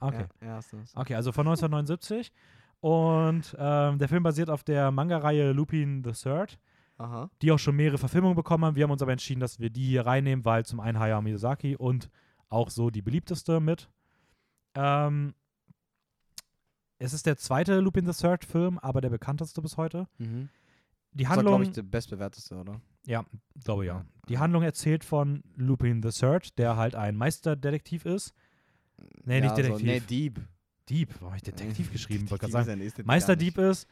Okay. Ja, ja. Okay, also von 1979. Und ähm, der Film basiert auf der Manga-Reihe Lupin the Third, Aha. die auch schon mehrere Verfilmungen bekommen haben. Wir haben uns aber entschieden, dass wir die hier reinnehmen, weil zum einen Hayao Miyazaki und auch so die beliebteste mit. Ähm, es ist der zweite Lupin the Third Film, aber der bekannteste bis heute. Mhm. Die Das war, Handlung, glaube ich, der bestbewerteste, oder? ja, glaube ja. Die Handlung erzählt von Lupin the Third, der halt ein Meisterdetektiv ist. Nee, nicht ja, Detektiv. So, nee, Dieb. Dieb, warum habe ich Detektiv geschrieben? Detektiv ist Meisterdieb nicht. ist,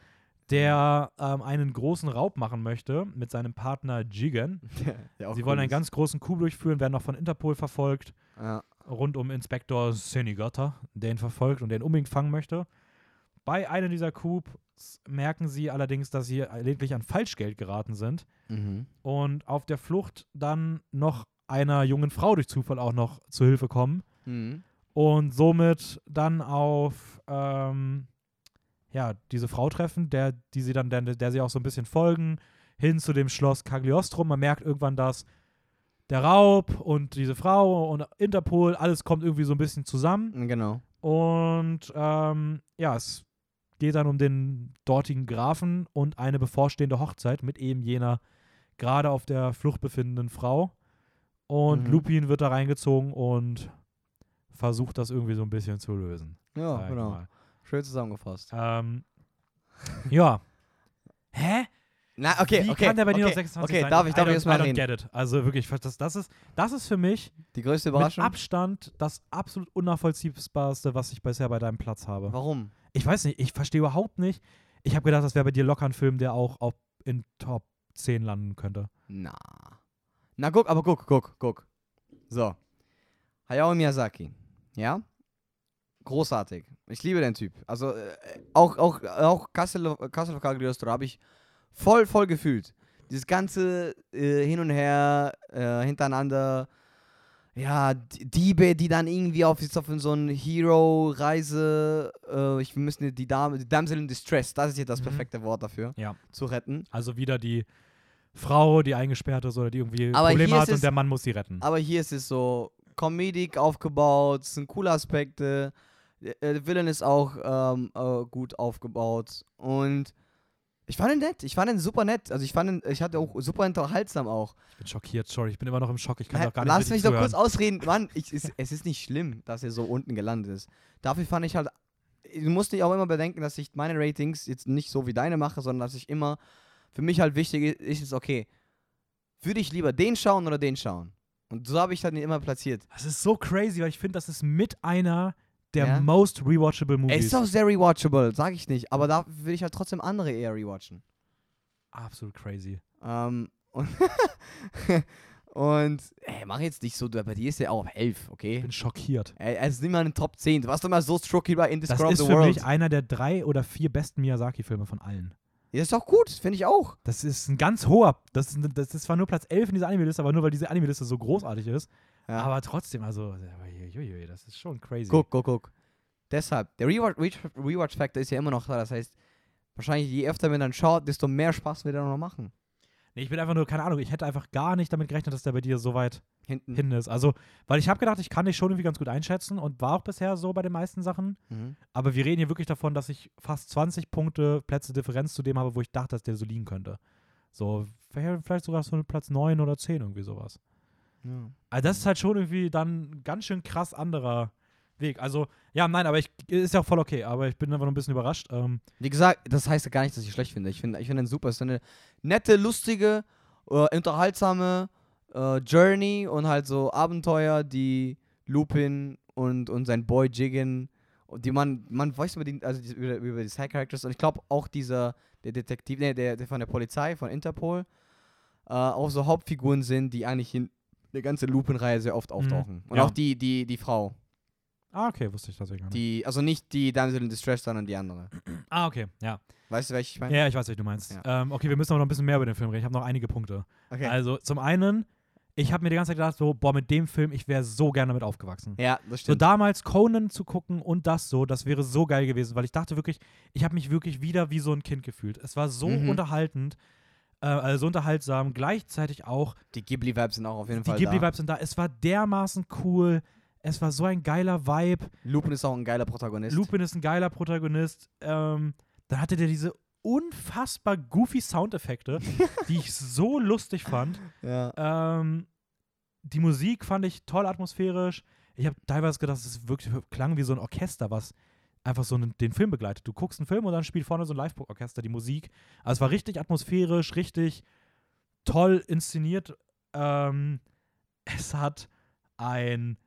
der ähm, einen großen Raub machen möchte mit seinem Partner Jigen. Sie cool wollen einen ist. ganz großen Coup durchführen, werden noch von Interpol verfolgt, Ja. rund um Inspektor Senigata, der ihn verfolgt und den unbedingt fangen möchte. Bei einem dieser Coups merken sie allerdings, dass sie lediglich an Falschgeld geraten sind Mhm. und auf der Flucht dann noch einer jungen Frau durch Zufall auch noch zu Hilfe kommen. Mhm. und somit dann auf ähm, ja, diese Frau treffen, der, die sie dann, der, der sie auch so ein bisschen folgen, hin zu dem Schloss Cagliostro. Man merkt irgendwann, dass der Raub und diese Frau und Interpol, alles kommt irgendwie so ein bisschen zusammen. Genau. Und ähm, ja, es geht dann um den dortigen Grafen und eine bevorstehende Hochzeit mit eben jener gerade auf der Flucht befindenden Frau. Und Mhm. Lupin wird da reingezogen und versucht das irgendwie so ein bisschen zu lösen. Ja, genau. mal. Schön zusammengefasst. Ähm, ja. Hä? Na, okay, Wie okay. kann der bei dir okay, noch 26 okay, sein? darf ich, darf I ich don't- jetzt mal I don't reden? get it. Also wirklich, das, das, ist, das ist für mich Die größte mit Überraschung? Abstand das absolut unnachvollziehbarste, was ich bisher bei deinem Platz habe. Warum? Ich weiß nicht, ich verstehe überhaupt nicht. Ich habe gedacht, das wäre bei dir locker ein Film, der auch auf, in Top 10 landen könnte. Na. Na, guck, aber guck, guck, guck. So. Hayao Miyazaki. Ja? Großartig. Ich liebe den Typ. Also, äh, auch, auch, auch Castle, Castle of Cagliostro habe ich voll, voll gefühlt. Dieses ganze äh, Hin und Her, äh, hintereinander. Ja, Diebe, die dann irgendwie auf, jetzt auf so eine Hero-Reise, äh, ich müssen die Dame, die Damsel in Distress, das ist jetzt das Mhm. perfekte Wort dafür, Ja. zu retten. Also wieder die Frau, die eingesperrt ist oder die irgendwie Aber Probleme hat ist und es- der Mann muss sie retten. Aber hier ist es so comedic aufgebaut, es sind coole Aspekte. Der äh, der Villain ist auch ähm, äh, gut aufgebaut. Und ich fand ihn nett. Ich fand ihn super nett. Also ich fand ihn, ich hatte auch super unterhaltsam auch. Ich bin schockiert, sorry, ich bin immer noch im Schock. Ich kann Hä, doch gar nicht Lass mich doch kurz ausreden. Mann, ich, es, es ist nicht schlimm, dass er so unten gelandet ist. Dafür fand ich halt. Du musst dich auch immer bedenken, dass ich meine Ratings jetzt nicht so wie deine mache, sondern dass ich immer. Für mich halt wichtig ist, ist es okay. Würde ich lieber den schauen oder den schauen? Und so habe ich halt immer platziert. Das ist so crazy, weil ich finde, das ist mit einer der Ja? most rewatchable Er Movies. ist auch sehr rewatchable, sag ich nicht. Aber da will ich halt trotzdem andere eher rewatchen. Absolut crazy. Ähm, und, und ey, mach jetzt nicht so, du- bei dir ist er auch auf 11, Ich okay? bin schockiert. Ey, er ist nicht mal in den Top 10. Du warst doch mal so struck bei In Das Describe ist the für World. mich einer der drei oder vier besten Miyazaki-Filme von allen. Ja, ist doch gut, finde ich auch. Das ist ein ganz hoher. Das ist, das ist zwar nur Platz 11 in dieser Anime-Liste, aber nur weil diese Anime-Liste so großartig ist. Ja. Aber trotzdem, also, das ist schon crazy. Guck, guck, guck. Deshalb, der Rewatch, Rewatch- Rewatch Factor ist ja immer noch da. Das heißt, wahrscheinlich je öfter man dann schaut, desto mehr Spaß wird er noch machen. Nee, ich bin einfach nur, keine Ahnung, ich hätte einfach gar nicht damit gerechnet, dass der bei dir so weit Hinten. hin ist. Also, weil ich habe gedacht, ich kann dich schon irgendwie ganz gut einschätzen und war auch bisher so bei den meisten Sachen. Mhm. Aber wir reden hier wirklich davon, dass ich fast 20 Punkte Plätze Differenz zu dem habe, wo ich dachte, dass der so liegen könnte. So, vielleicht vielleicht sogar so Platz 9 oder 10, irgendwie sowas. Ja. Also das ist halt schon irgendwie dann ein ganz schön krass anderer Weg. Also, ja, nein, aber ich ist ja auch voll okay, aber ich bin einfach noch ein bisschen überrascht. Ähm, Wie gesagt, das heißt ja gar nicht, dass ich schlecht finde. Ich finde ich find ihn super. Es ist eine nette, lustige, äh, unterhaltsame äh, Journey und halt so Abenteuer, die Lupin und, und sein Boy Jigen, und die man, man weiß über die, also über, über die Side-Characters und ich glaube auch dieser, der Detektiv, nee, der, der von der Polizei, von Interpol, äh, auch so Hauptfiguren sind, die eigentlich in der ganzen Lupin-Reihe sehr oft auftauchen. Und Ja. auch die, die, die Frau. ah, okay, wusste ich tatsächlich gar nicht. Die, also nicht die Damsel in Distress, sondern die andere. ah, okay, ja. Weißt du, welche ich meine? Ja, ich weiß, was du meinst. Ja. Ähm, okay, wir müssen aber noch ein bisschen mehr über den Film reden. Ich habe noch einige Punkte. Okay. Also, zum einen, ich habe mir die ganze Zeit gedacht, so, boah, mit dem Film, ich wäre so gerne damit aufgewachsen. ja, das So stimmt. damals Conan zu gucken und das so, das wäre so geil gewesen, weil ich dachte wirklich, ich habe mich wirklich wieder wie so ein Kind gefühlt. Es war so Mhm. unterhaltend, äh, also so unterhaltsam, gleichzeitig auch, Die Ghibli-Vibes sind auch auf jeden die Fall Ghibli-Vibes sind da. Es war dermaßen cool, es war so ein geiler Vibe. da. Lupin ist auch ein geiler Protagonist. Lupin ist ein geiler Protagonist. Ähm, dann hatte der diese unfassbar goofy Soundeffekte, die ich so lustig fand. Ja. Ähm, die Musik fand ich toll atmosphärisch. Ich habe teilweise gedacht, es wirklich klang wie so ein Orchester, was einfach so einen, den Film begleitet. Du guckst einen Film und dann spielt vorne so ein Live-Orchester die Musik. Also es war richtig atmosphärisch, richtig toll inszeniert. Ähm, es hat ein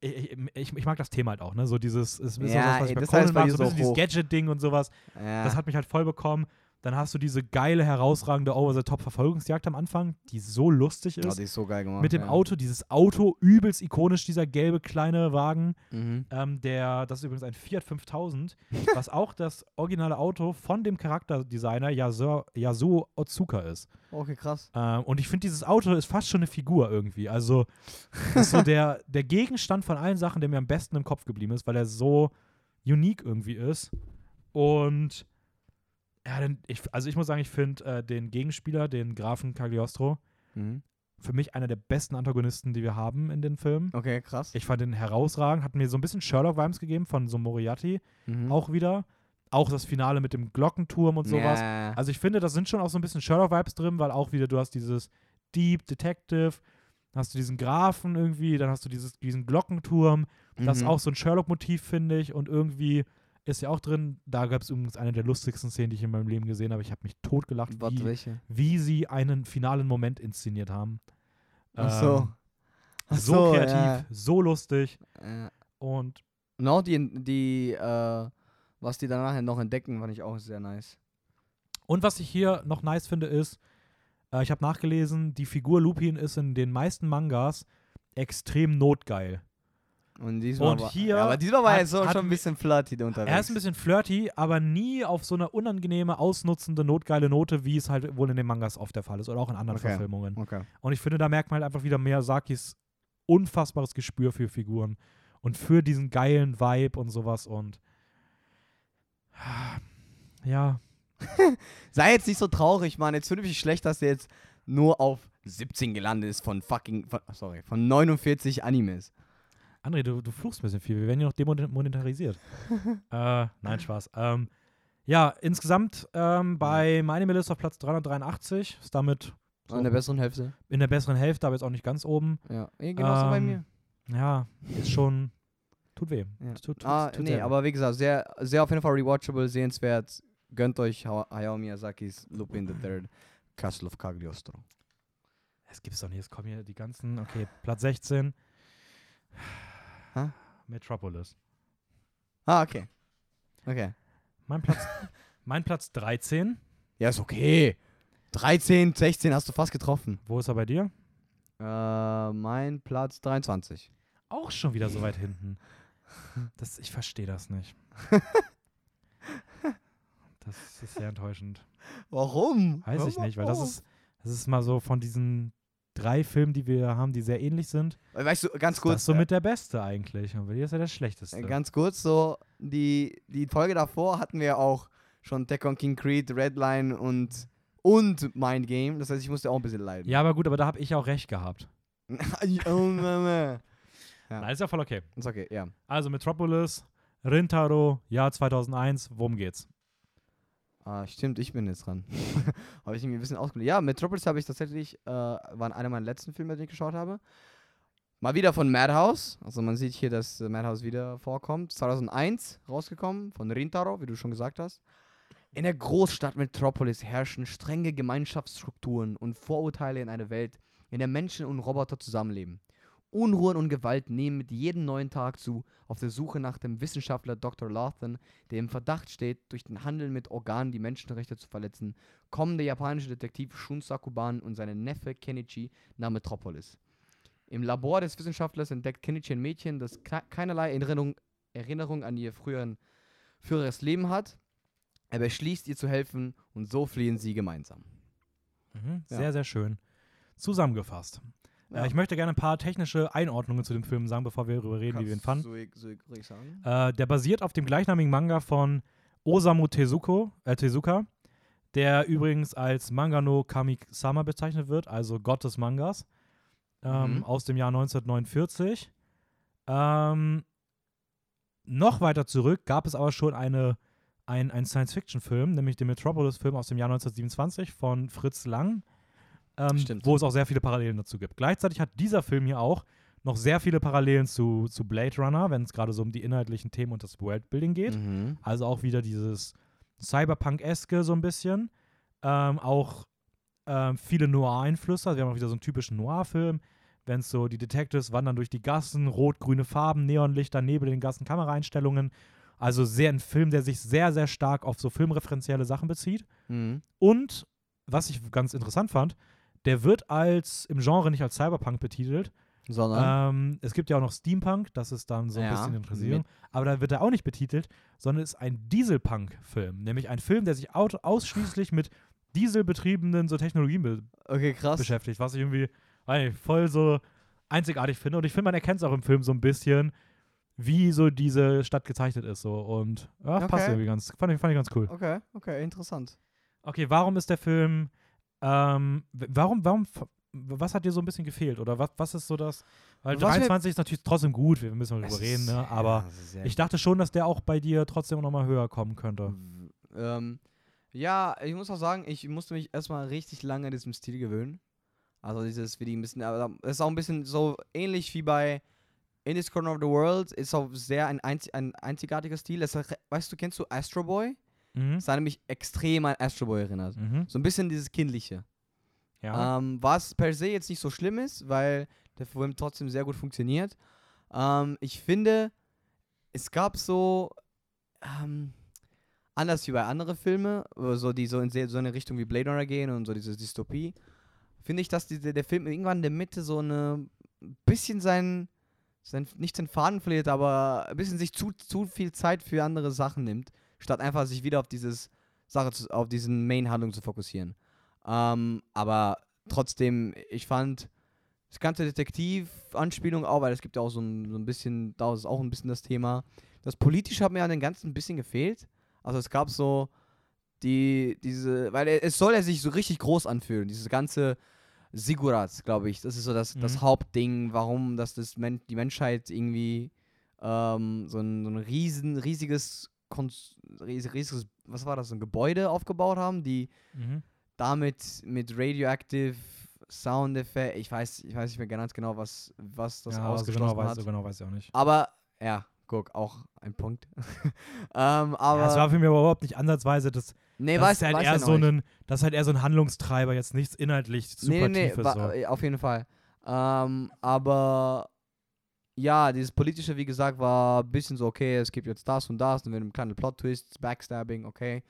ich, ich, ich mag das Thema halt auch, ne? So dieses, es ist Ja, so was ich bei das Conan bei mag, so ein so bisschen dieses hoch. Gadget-Ding und sowas. ja. Das hat mich halt voll bekommen. Dann hast du diese geile, herausragende Over-the-Top-Verfolgungsjagd am Anfang, die so lustig ist. die ist so geil gemacht. mit dem ja. Auto, dieses Auto, übelst ikonisch, dieser gelbe kleine Wagen. Mhm. Ähm, der, das ist übrigens ein Fiat 5000, was auch das originale Auto von dem Charakterdesigner Yasuo, Yasuo Otsuka ist. Okay, krass. Ähm, und ich finde, dieses Auto ist fast schon eine Figur irgendwie. Also, das ist so der, der Gegenstand von allen Sachen, der mir am besten im Kopf geblieben ist, weil er so unique irgendwie ist. Und ja, denn ich, also ich muss sagen, ich finde äh, den Gegenspieler, den Grafen Cagliostro, Mhm. für mich einer der besten Antagonisten, die wir haben in den Filmen. Okay, krass. Ich fand den herausragend, hat mir so ein bisschen Sherlock-Vibes gegeben von so Moriarty Mhm. auch wieder. Auch das Finale mit dem Glockenturm und sowas. Ja. Also ich finde, da sind schon auch so ein bisschen Sherlock-Vibes drin, weil auch wieder du hast dieses Deep Detective, hast du diesen Grafen irgendwie, dann hast du dieses, diesen Glockenturm. Das ist Mhm. auch so ein Sherlock-Motiv, finde ich. Und irgendwie ist ja auch drin, da gab es übrigens eine der lustigsten Szenen, die ich in meinem Leben gesehen habe. Ich habe mich totgelacht, Was, wie, welche? wie sie einen finalen Moment inszeniert haben. Ach so. Ähm, Ach so, so, kreativ, ja. so lustig. Ja. Und auch die, die äh, was die danach noch entdecken, fand ich auch sehr nice. Und was ich hier noch nice finde, ist, äh, ich habe nachgelesen, die Figur Lupin ist in den meisten Mangas extrem notgeil. Und diesmal Und war, hier ja, aber diesmal war hat- er so hat schon ein bisschen flirty unterwegs. Er ist ein bisschen flirty, aber nie auf so eine unangenehme, ausnutzende, notgeile Note, wie es halt wohl in den Mangas oft der Fall ist oder auch in anderen Okay. Verfilmungen. Okay. Und ich finde, da merkt man halt einfach wieder Miyazakis unfassbares Gespür für Figuren und für diesen geilen Vibe und sowas und ja, Sei jetzt nicht so traurig, Mann. Jetzt finde ich mich schlecht, dass der jetzt nur auf 17 gelandet ist von fucking, von, sorry, von 49 Animes. André, du, du fluchst ein bisschen viel. Wir werden ja noch demonetarisiert. äh, nein, Spaß. Ähm, ja, insgesamt ähm, bei My Anime List auf Platz 383. Ist damit so An der besseren Hälfte. in der besseren Hälfte, aber jetzt auch nicht ganz oben. Ja, eh, genauso bei Ähm, mir. Ja, ist schon. Tut weh. Ja. Tut, tut, Ah, tut nee, weh. aber wie gesagt, sehr, sehr auf jeden Fall rewatchable, sehenswert. Gönnt euch Ha- Hayao Miyazakis Lupin the Third, Castle of Cagliostro. Es gibt's doch nicht. Es kommen hier die ganzen. Okay, Platz 16. Hä? Metropolis. Ah, okay. Okay. Mein Platz, mein Platz 13. Ja, ist okay. 13, 16 hast du fast getroffen. Wo ist er bei dir? Äh, mein Platz 23. Auch schon wieder so weit hinten. Das, ich verstehe das nicht. Das ist sehr enttäuschend. Warum? Weiß ich nicht, weil das ist, das ist mal so von diesen drei Filmen, die wir haben, die sehr ähnlich sind. Weißt du, ganz ist kurz. das so mit der Beste eigentlich. Und dir ist er der schlechteste. Äh, Ganz kurz, so, die, die Folge davor hatten wir auch schon Tekken King Creed, Redline und, und Mind Game. Das heißt, ich musste auch ein bisschen leiden. ja, aber gut, aber da habe ich auch recht gehabt. oh. Ja. Nein, ist ja voll okay. Ist okay, ja. Also Metropolis, Rintaro, Jahr 2001, worum geht's? Ah, stimmt, ich bin jetzt dran. habe ich irgendwie ein bisschen ausgelegt. Ja, Metropolis habe ich tatsächlich, äh, war einer meiner letzten Filme, die ich geschaut habe. Mal wieder von Madhouse. Also man sieht hier, dass äh, Madhouse wieder vorkommt. 2001 rausgekommen, von Rintaro, wie du schon gesagt hast. In der Großstadt Metropolis herrschen strenge Gemeinschaftsstrukturen und Vorurteile in einer Welt, in der Menschen und Roboter zusammenleben. Unruhen und Gewalt nehmen mit jedem neuen Tag zu, auf der Suche nach dem Wissenschaftler Dr. Lawton, der im Verdacht steht, durch den Handel mit Organen die Menschenrechte zu verletzen, kommen der japanische Detektiv Shun Sakuban und sein Neffe Kenichi nach Metropolis. Im Labor des Wissenschaftlers entdeckt Kenichi ein Mädchen, das ke- keinerlei Erinnerung, Erinnerung an ihr früheren, früheres Leben hat. Er beschließt, ihr zu helfen und so fliehen sie gemeinsam. Mhm, Ja. Sehr, sehr schön. Zusammengefasst. Ja. Äh, ich möchte gerne ein paar technische Einordnungen zu dem Film sagen, bevor wir darüber reden, wie wir ihn fanden. So, so ich sagen? Äh, der basiert auf dem gleichnamigen Manga von Osamu Tezuko, äh, Tezuka, der übrigens als Manga no Kami-sama bezeichnet wird, also Gott des Mangas, ähm, Mhm. aus dem Jahr 1949. Ähm, noch weiter zurück gab es aber schon eine, ein, einen Science-Fiction-Film, nämlich den Metropolis-Film aus dem Jahr 1927 von Fritz Lang, ähm, wo es auch sehr viele Parallelen dazu gibt. Gleichzeitig hat dieser Film hier auch noch sehr viele Parallelen zu, zu Blade Runner, wenn es gerade so um die inhaltlichen Themen und das Worldbuilding geht. Mhm. Also auch wieder dieses Cyberpunk-eske so ein bisschen. Ähm, auch ähm, viele Noir-Einflüsse. Also wir haben auch wieder so einen typischen Noir-Film. Wenn es so, die Detectives wandern durch die Gassen, rot-grüne Farben, Neonlichter, Nebel in den Gassen, Kameraeinstellungen. Also sehr ein Film, der sich sehr, sehr stark auf so filmreferenzielle Sachen bezieht. Mhm. Und, was ich ganz interessant fand, der wird als im Genre nicht als Cyberpunk betitelt. Sondern. Ähm, es gibt ja auch noch Steampunk, das ist dann so ein Ja, bisschen Interessierung. Aber da wird er auch nicht betitelt, sondern ist ein Dieselpunk-Film. Nämlich ein Film, der sich au ausschließlich mit dieselbetriebenen so Technologien be okay, beschäftigt, was ich irgendwie nicht, voll so einzigartig finde. Und ich finde, man erkennt es auch im Film so ein bisschen, wie so diese Stadt gezeichnet ist. So. Und ja, passt Okay. irgendwie ganz. Fand ich, fand ich ganz cool. Okay, okay, interessant. Okay, warum ist der Film. Ähm, warum, warum, was hat dir so ein bisschen gefehlt? Oder was, was ist so das? Weil Was mir- 23 ist natürlich trotzdem gut, wir müssen drüber reden, ne? aber ja, ich dachte schon, dass der auch bei dir trotzdem nochmal höher kommen könnte. Ähm, ja, ich muss auch sagen, ich musste mich erstmal richtig lange an diesem Stil gewöhnen. Also dieses, wie die ein bisschen, aber es ist auch ein bisschen so ähnlich wie bei In This Corner of the World, ist auch sehr ein, einzi ein einzigartiger Stil. Re- weißt du, kennst du Astro Boy? Mhm. Das hat mich extrem an Astro Boy erinnert. Mhm. So ein bisschen dieses Kindliche. Ja. Ähm, was per se jetzt nicht so schlimm ist, weil der Film trotzdem sehr gut funktioniert. Ähm, ich finde, es gab so, ähm, anders wie bei anderen Filmen, so die so in so eine Richtung wie Blade Runner gehen und so diese Dystopie, finde ich, dass diese, der Film irgendwann in der Mitte so eine bisschen sein, sein nicht seinen Faden verliert, aber ein bisschen sich zu, zu viel Zeit für andere Sachen nimmt, statt einfach sich wieder auf dieses Sache, zu, auf diesen Main-Handlung zu fokussieren. Ähm, aber trotzdem, ich fand das ganze Detektiv-Anspielung auch, weil es gibt ja auch so ein, so ein bisschen, da ist auch ein bisschen das Thema. Das Politische hat mir an den ganzen ein bisschen gefehlt. Also es gab so die, diese, weil es soll ja sich so richtig groß anfühlen, dieses ganze Sigurat, glaube ich. Das ist so das, das Mhm. Hauptding, warum dass das Men die Menschheit irgendwie ähm, so, ein, so ein riesen, riesiges, riesiges, was war das, ein Gebäude aufgebaut haben, die Mhm. damit mit Radioactive Soundeffekt, ich weiß, ich weiß nicht mehr ganz genau, was, was das ja, also ausgeschlossen genau weiß, hat. so genau weiß ich auch nicht. Aber, ja, guck, auch ein Punkt. ähm, aber, ja, es war für mich aber überhaupt nicht ansatzweise das. nee, das weiß, ist halt weiß eher so ein, das ist halt eher so ein Handlungstreiber, jetzt nichts inhaltlich super nee, nee, tiefes. wa- so. auf jeden Fall. Ähm, aber ja, dieses politische, wie gesagt, war ein bisschen so, okay, es gibt jetzt das und das, dann wird ein kleiner Plot-Twist, Backstabbing, okay. Äh,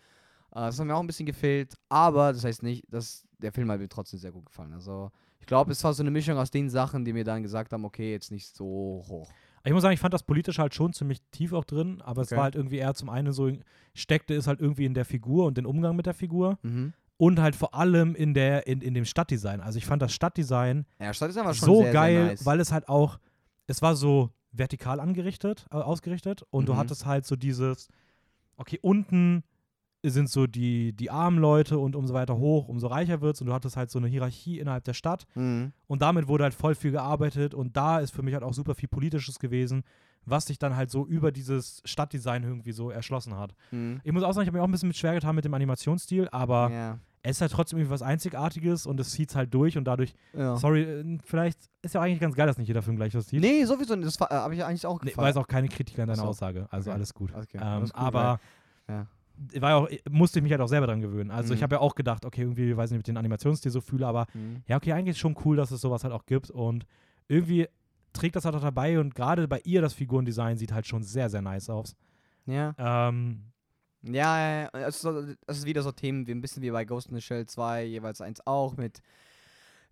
das hat mir auch ein bisschen gefehlt, aber das heißt nicht, dass der Film hat mir trotzdem sehr gut gefallen. Also, ich glaube, es war so eine Mischung aus den Sachen, die mir dann gesagt haben, okay, jetzt nicht so hoch. Ich muss sagen, ich fand das politisch halt schon ziemlich tief auch drin, aber es Okay. war halt irgendwie eher zum einen so, steckte es halt irgendwie in der Figur und den Umgang mit der Figur Mhm. und halt vor allem in der, in, in dem Stadtdesign. Also ich fand das Stadtdesign Ja, Stadt ist einfach schon so sehr, geil, sehr nice. weil es halt auch, es war so vertikal angerichtet, äh, ausgerichtet und du Mhm. hattest halt so dieses, okay, unten sind so die, die armen Leute und umso weiter hoch, umso reicher wird's und du hattest halt so eine Hierarchie innerhalb der Stadt mhm. und damit wurde halt voll viel gearbeitet und da ist für mich halt auch super viel Politisches gewesen, was sich dann halt so über dieses Stadtdesign irgendwie so erschlossen hat. Mhm. Ich muss auch sagen, ich habe mir auch ein bisschen mit schwer getan mit dem Animationsstil, aber Ja. Es ist halt trotzdem irgendwie was Einzigartiges und es zieht halt durch und dadurch, ja. sorry, äh, vielleicht ist ja eigentlich ganz geil, dass nicht jeder Film gleich was sieht. Nee, sowieso, das äh, habe ich eigentlich auch Nee, gefallen. war jetzt auch keine Kritik an deiner so. Aussage, also Okay. alles gut. Okay, Ähm, alles gut, aber ja. war auch, musste ich mich halt auch selber dran gewöhnen. Also ich Mhm. habe ja auch gedacht, okay, irgendwie, weiß nicht, ich den Animationsstil so fühle, aber Mhm. ja, okay, eigentlich ist schon cool, dass es sowas halt auch gibt und irgendwie trägt das halt auch dabei und gerade bei ihr das Figurendesign sieht halt schon sehr, sehr nice aus. Ja. Ähm, Ja. Es ist, wieder so Themen wie ein bisschen wie bei Ghost in the Shell 2, jeweils eins auch mit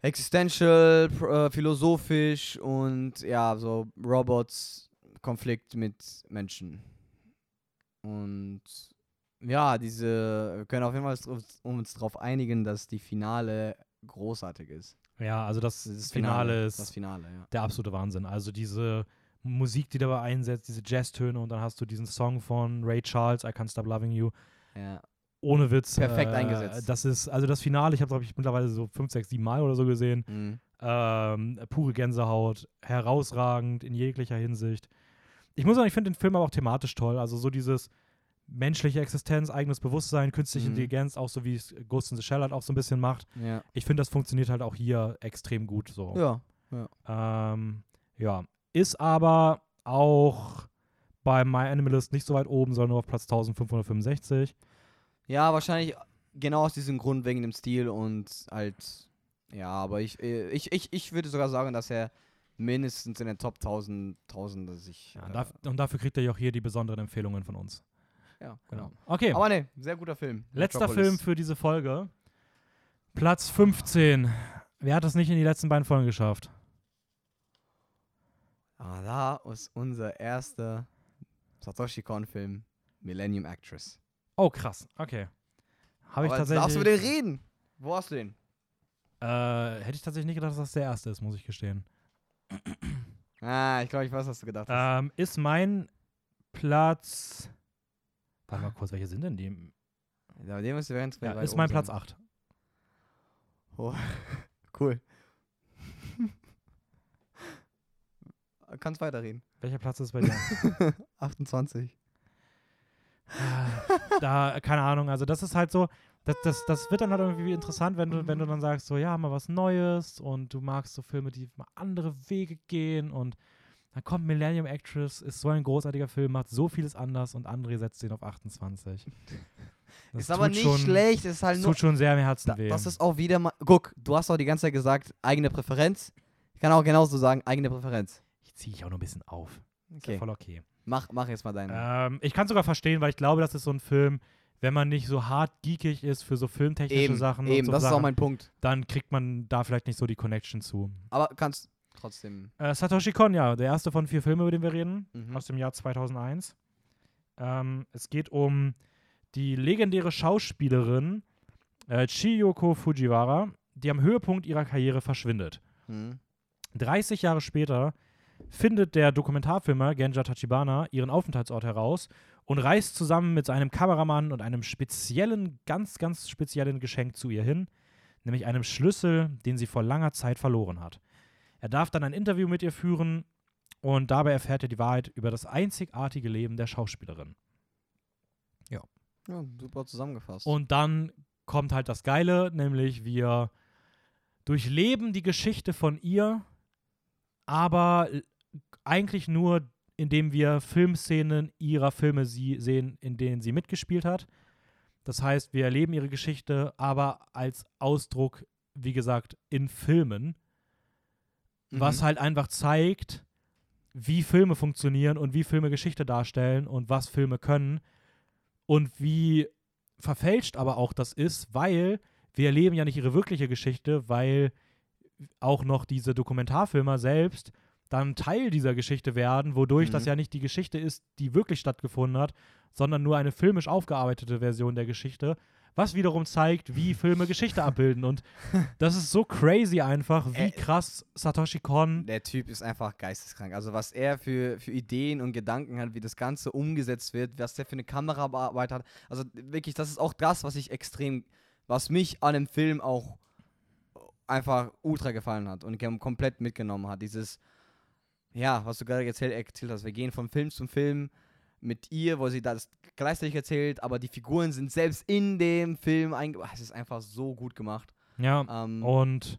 existential, äh, philosophisch und ja, so Robots, Konflikt mit Menschen. Und ja, diese, wir können auf jeden Fall drauf- uns darauf einigen, dass die Finale großartig ist. ja, also das, Das Finale ist Das Finale, ja. der absolute Wahnsinn. Also diese Musik, die dabei einsetzt, diese Jazztöne und dann hast du diesen Song von Ray Charles, I Can't Stop Loving You. ja. Ohne Witz. Perfekt äh, eingesetzt. Das ist, also das Finale, ich habe glaube ich mittlerweile so fünf, sechs, sieben Mal oder so gesehen. Mhm. Ähm, pure Gänsehaut, herausragend in jeglicher Hinsicht. Ich muss sagen, ich finde den Film aber auch thematisch toll. Also so dieses menschliche Existenz, eigenes Bewusstsein, künstliche Mhm. Intelligenz, auch so wie es Ghost in the Shell halt auch so ein bisschen macht. Ja. Ich finde, das funktioniert halt auch hier extrem gut so. Ja. Ähm, ja. Ist aber auch bei My Animalist nicht so weit oben, sondern nur auf Platz 1565. Ja, wahrscheinlich genau aus diesem Grund wegen dem Stil und halt, ja, aber ich, äh, ich, ich, ich würde sogar sagen, dass er mindestens in den Top 1000, 1000 dass ich. Ja, äh, und, daf und dafür kriegt er ja auch hier die besonderen Empfehlungen von uns. ja, genau. Okay, Aber ne, sehr guter Film. letzter Metropolis. Film für diese Folge. Platz 15. Wer hat es nicht in die letzten beiden Folgen geschafft? Ah, da ist unser erster Satoshi Kon-Film, Millennium Actress. Oh, krass. Okay. Habe ich tatsächlich. darfst du mit dem reden. Wo hast du den? Äh, hätte ich tatsächlich nicht gedacht, dass das der erste ist, muss ich gestehen. Ah, ich glaube, ich weiß, was du gedacht hast. Ähm, ist mein Platz. Warte mal kurz, welche sind denn die? Ja, dem ist, Ja, ist mein sein. Platz 8. Oh, cool. Kannst weiterreden. Welcher Platz ist bei dir? 28. da, keine Ahnung, also das ist halt so, das, das, das wird dann halt irgendwie interessant, wenn du, wenn du dann sagst, so, ja, mal was Neues und du magst so Filme, die mal andere Wege gehen und dann kommt Millennium Actress, ist so ein großartiger Film, macht so vieles anders und André setzt den auf 28. Das ist aber nicht schon, schlecht, ist halt nur. tut schon sehr im Herzen Da, weh. das ist auch wieder mal. Guck, du hast auch die ganze Zeit gesagt, eigene Präferenz. Ich kann auch genauso sagen, eigene Präferenz. Ziehe ich auch noch ein bisschen auf. Ist Okay. ja voll okay. Mach, mach jetzt mal deinen. Ähm, ich kann sogar verstehen, weil ich glaube, das ist so ein Film, wenn man nicht so hart geekig ist für so filmtechnische eben, Sachen, eben, so das ist Sachen auch mein Punkt. dann kriegt man da vielleicht nicht so die Connection zu. Aber kannst trotzdem. Äh, Satoshi Kon, ja, der erste von vier Filmen, über den wir reden, Mhm. aus dem Jahr 2001. Ähm, es geht um die legendäre Schauspielerin äh, Chiyoko Fujiwara, die am Höhepunkt ihrer Karriere verschwindet. Mhm. 30 Jahre später findet der Dokumentarfilmer Genja Tachibana ihren Aufenthaltsort heraus und reist zusammen mit seinem Kameramann und einem speziellen, ganz, ganz speziellen Geschenk zu ihr hin, nämlich einem Schlüssel, den sie vor langer Zeit verloren hat. Er darf dann ein Interview mit ihr führen und dabei erfährt er die Wahrheit über das einzigartige Leben der Schauspielerin. Ja, super zusammengefasst. Und dann kommt halt das Geile, nämlich wir durchleben die Geschichte von ihr, aber l- eigentlich nur, indem wir Filmszenen ihrer Filme sie sehen, in denen sie mitgespielt hat. Das heißt, wir erleben ihre Geschichte, aber als Ausdruck, wie gesagt, in Filmen, Mhm. was halt einfach zeigt, wie Filme funktionieren und wie Filme Geschichte darstellen und was Filme können und wie verfälscht aber auch das ist, weil wir erleben ja nicht ihre wirkliche Geschichte, weil auch noch diese Dokumentarfilmer selbst dann Teil dieser Geschichte werden, wodurch Mhm. das ja nicht die Geschichte ist, die wirklich stattgefunden hat, sondern nur eine filmisch aufgearbeitete Version der Geschichte, was wiederum zeigt, wie Filme Geschichte abbilden. Und das ist so crazy einfach, wie Äh, krass Satoshi Kon Der Typ ist einfach geisteskrank. Also was er für, für Ideen und Gedanken hat, wie das Ganze umgesetzt wird, was der für eine Kameraarbeit hat. Also wirklich, das ist auch das, was ich extrem, was mich an dem Film auch einfach ultra gefallen hat und komplett mitgenommen hat. Dieses, ja, was du gerade erzählt, erzählt hast, wir gehen von Film zu Film mit ihr, wo sie das gleichzeitig erzählt, aber die Figuren sind selbst in dem Film eingebaut. Es ist einfach so gut gemacht. Ja, Ähm, und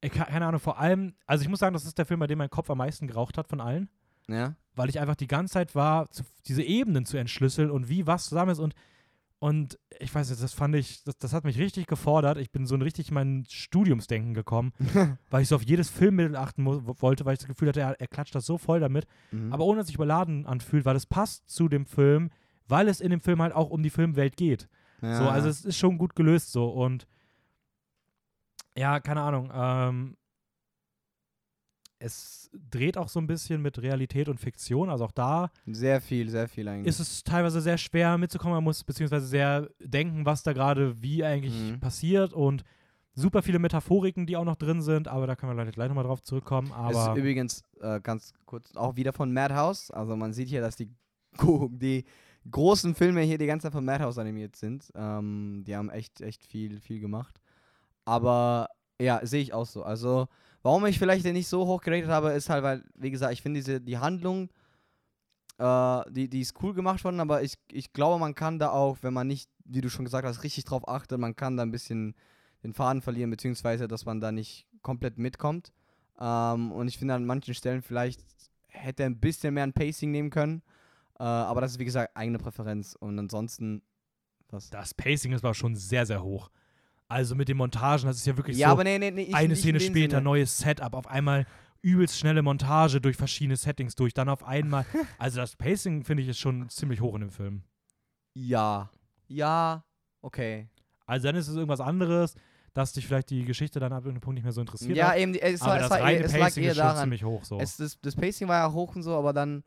ich, keine Ahnung, vor allem, also ich muss sagen, das ist der Film, bei dem mein Kopf am meisten geraucht hat von allen, ja. weil ich einfach die ganze Zeit war, diese Ebenen zu entschlüsseln und wie was zusammen ist und und ich weiß nicht, das fand ich, das, das hat mich richtig gefordert. Ich bin so ein richtig in mein Studiumsdenken gekommen, weil ich so auf jedes Filmmittel achten wollte, weil ich das Gefühl hatte, er, er klatscht das so voll damit, Mhm. aber ohne dass sich überladen anfühlt, weil es passt zu dem Film, weil es in dem Film halt auch um die Filmwelt geht. ja. So, also es ist schon gut gelöst so und ja, keine Ahnung. Ähm, es dreht auch so ein bisschen mit Realität und Fiktion. Also auch da Sehr viel, sehr viel eigentlich. ist es teilweise sehr schwer mitzukommen. Man muss beziehungsweise sehr denken, was da gerade wie eigentlich Mhm. passiert und super viele Metaphoriken, die auch noch drin sind. Aber da können wir leider gleich nochmal drauf zurückkommen. es ist Aber übrigens äh, ganz kurz auch wieder von Madhouse. Also man sieht hier, dass die, die großen Filme hier die ganze Zeit von Madhouse animiert sind. Ähm, die haben echt, echt viel, viel gemacht. Aber ja, sehe ich auch so. Also warum ich vielleicht den nicht so hoch geratet habe, ist halt, weil, wie gesagt, ich finde die Handlung, äh, die, die ist cool gemacht worden, aber ich, ich glaube, man kann da auch, wenn man nicht, wie du schon gesagt hast, richtig drauf achtet, man kann da ein bisschen den Faden verlieren, beziehungsweise, dass man da nicht komplett mitkommt. Ähm, und ich finde an manchen Stellen vielleicht hätte er ein bisschen mehr ein Pacing nehmen können. Äh, aber das ist wie gesagt eigene Präferenz. Und ansonsten, was? das Pacing ist aber schon sehr, sehr hoch. Also mit den Montagen, das ist ja wirklich Ja, so aber nee, nee, nee. Ich, eine in Szene später, Sinne. neues Setup, auf einmal übelst schnelle Montage durch verschiedene Settings durch, dann auf einmal. also das Pacing, finde ich, ist schon ziemlich hoch in dem Film. Ja. Ja. Okay. Also dann ist es irgendwas anderes, dass dich vielleicht die Geschichte dann ab irgendeinem Punkt nicht mehr so interessiert Ja, hat. eben, es, aber war, es, das war reine eher, es lag Pacing eher ist schon daran. ziemlich hoch so. Es, das, das Pacing war ja hoch und so, aber dann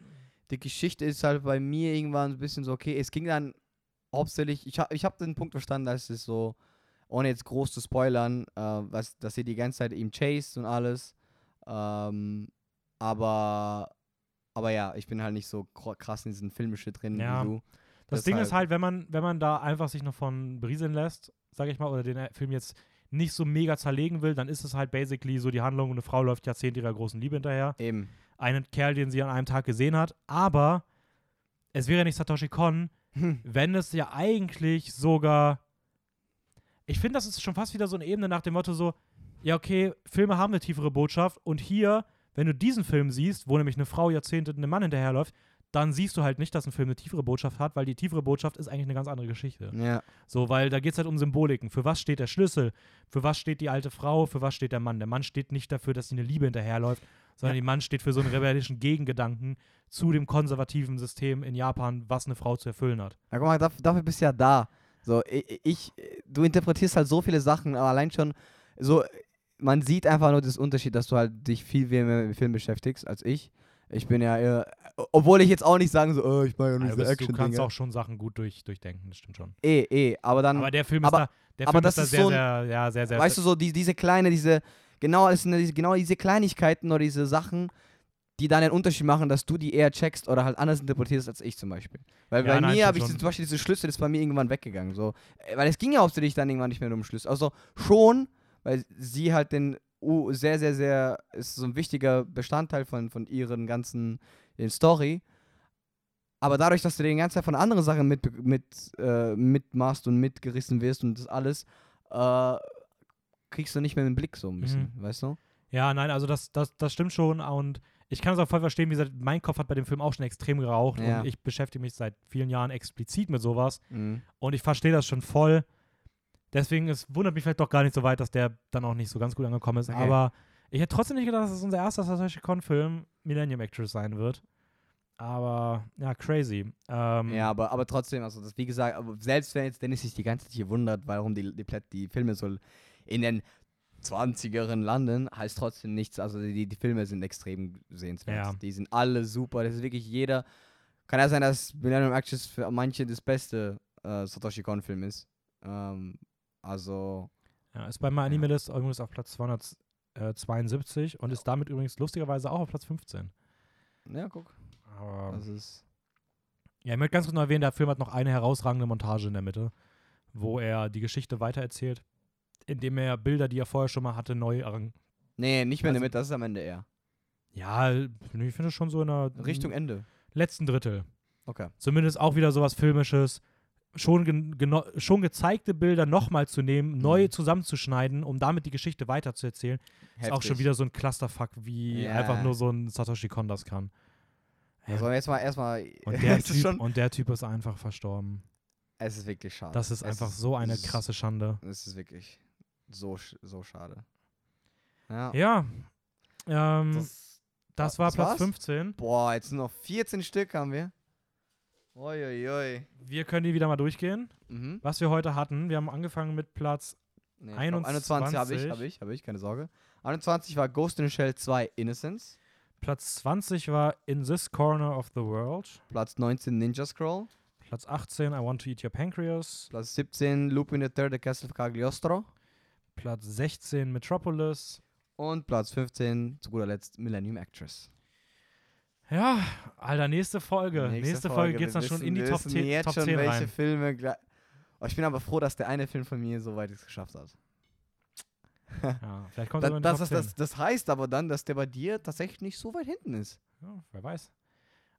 die Geschichte ist halt bei mir irgendwann ein bisschen so, okay, es ging dann hauptsächlich, ich habe ich hab den Punkt verstanden, dass es so, ohne jetzt groß zu spoilern, äh, was, dass sie die ganze Zeit ihm chased und alles. Ähm, aber, aber ja, ich bin halt nicht so kr- krass in diesen Filmshit drin Ja. wie du. Das Ding ist Deshalb- halt, wenn man, wenn man da einfach sich noch von berieseln lässt, sag ich mal, oder den Film jetzt nicht so mega zerlegen will, dann ist es halt basically so die Handlung, eine Frau läuft Jahrzehnte ihrer großen Liebe hinterher. Eben. Einen Kerl, den sie an einem Tag gesehen hat, aber es wäre nicht Satoshi Kon, wenn es ja eigentlich sogar. Ich finde, das ist schon fast wieder so eine Ebene nach dem Motto so, ja, okay, Filme haben eine tiefere Botschaft und hier, wenn du diesen Film siehst, wo nämlich eine Frau Jahrzehnte einem Mann hinterherläuft, dann siehst du halt nicht, dass ein Film eine tiefere Botschaft hat, weil die tiefere Botschaft ist eigentlich eine ganz andere Geschichte. Ja. So, weil da geht es halt um Symboliken. Für was steht der Schlüssel? Für was steht die alte Frau? Für was steht der Mann? Der Mann steht nicht dafür, dass sie eine Liebe hinterherläuft, sondern der Mann steht für so einen rebellischen Gegengedanken zu dem konservativen System in Japan, was eine Frau zu erfüllen hat. Ja, guck mal, dafür, dafür bist du ja da. So, ich, ich, du interpretierst halt so viele Sachen, aber allein schon, so, man sieht einfach nur das Unterschied, dass du halt dich viel mehr mit Film beschäftigst als ich. Ich bin ja eher, obwohl ich jetzt auch nicht sagen so, oh, ich mag ja nur Also bist, du kannst auch schon Sachen gut durch, durchdenken, das stimmt schon. Eh, eh, aber dann, Aber der Film aber- ist da, der aber Film das ist da ist sehr, so ein- sehr, ja, sehr, sehr. weißt du, so die, diese kleine, diese, genau, es sind diese, genau diese Kleinigkeiten oder diese Sachen, die dann den Unterschied machen, dass du die eher checkst oder halt anders interpretierst als ich zum Beispiel. Weil Ja, bei nein, mir habe ich zum Beispiel diese Schlüssel, das ist bei mir irgendwann weggegangen. So. Äh, Weil es ging ja hauptsächlich dann irgendwann nicht mehr um Schlüssel. Also schon, weil sie halt den uh, sehr, sehr, sehr, ist so ein wichtiger Bestandteil von, von ihren ganzen Story. Aber dadurch, dass du die ganze Zeit von anderen Sachen mit, mit, äh, mitmachst und mitgerissen wirst und das alles, äh, kriegst du nicht mehr den Blick so ein bisschen, weißt du? Ja, nein, also das, das, das stimmt schon und ich kann es auch voll verstehen, wie gesagt, mein Kopf hat bei dem Film auch schon extrem geraucht Ja. und ich beschäftige mich seit vielen Jahren explizit mit sowas Mhm. und ich verstehe das schon voll. Deswegen, es wundert mich vielleicht doch gar nicht so weit, dass der dann auch nicht so ganz gut angekommen ist, Okay. aber ich hätte trotzdem nicht gedacht, dass es unser erster Satoshi Kon-Film Millennium Actress sein wird. Aber, ja, crazy. Ähm, Ja, aber, aber trotzdem, also das, wie gesagt, selbst wenn jetzt Dennis sich die ganze Zeit hier wundert, warum die, die, die Filme so in den 20eren landen, heißt trotzdem nichts. Also die, die Filme sind extrem sehenswert. Ja. Die sind alle super. Das ist wirklich jeder. Kann ja sein, dass Millennium Actress für manche das beste äh, Satoshi Kon-Film ist. Ähm, also, Ja, ist bei meinem Anime-List übrigens auf Platz 272 und ist damit übrigens lustigerweise auch auf Platz 15. ja, guck. Aber Das ist. Ja, ich möchte ganz kurz noch erwähnen, der Film hat noch eine herausragende Montage in der Mitte, wo er die Geschichte weitererzählt, indem er Bilder, die er vorher schon mal hatte, neu arrangiert. Nee, nicht mehr Also- damit, das ist am Ende eher. Ja, ich finde es schon so in der Richtung Ende. letzten Drittel. Okay. Zumindest auch wieder sowas Filmisches. Schon, geno- schon gezeigte Bilder nochmal zu nehmen, neu Mhm. zusammenzuschneiden, um damit die Geschichte weiterzuerzählen. Ist auch schon Heftig. wieder so ein Clusterfuck, wie Ja. einfach nur so ein Satoshi Kon das kann. Ja. Also erstmal, erstmal. Und der, ist typ, und der Typ ist einfach verstorben. Es ist wirklich schade. Das ist Es einfach so eine ist- krasse Schande. Es ist wirklich so, so schade. Ja. Ja. Ähm, das, Das, war das Platz war's? 15. Boah, jetzt nur noch 14 Stück haben wir. Uiuiui. Wir können die wieder mal durchgehen. Mhm. Was wir heute hatten, wir haben angefangen mit Platz. Nee, ich glaub, 21 habe ich, 21. habe ich, habe ich, keine Sorge. 21 war Ghost in the Shell 2 Innocence. Platz 20 war In This Corner of the World. Platz 19 Ninja Scroll. Platz 18 I Want to Eat Your Pancreas. Platz 17 Lupin the Third, The Castle of Cagliostro. Platz 16 Metropolis. Und Platz 15 zu guter Letzt Millennium Actress. Ja, Alter, nächste Folge. Nächste, Folge, geht es dann schon wissen- in die Top wissen 10, jetzt Top schon, 10 welche rein. Filme. Oh, ich bin aber froh, dass der eine Film von mir so weit es geschafft hat. Ja, vielleicht kommt Da, das, das, 10. das, das heißt aber dann, dass der bei dir tatsächlich nicht so weit hinten ist. Ja, wer weiß.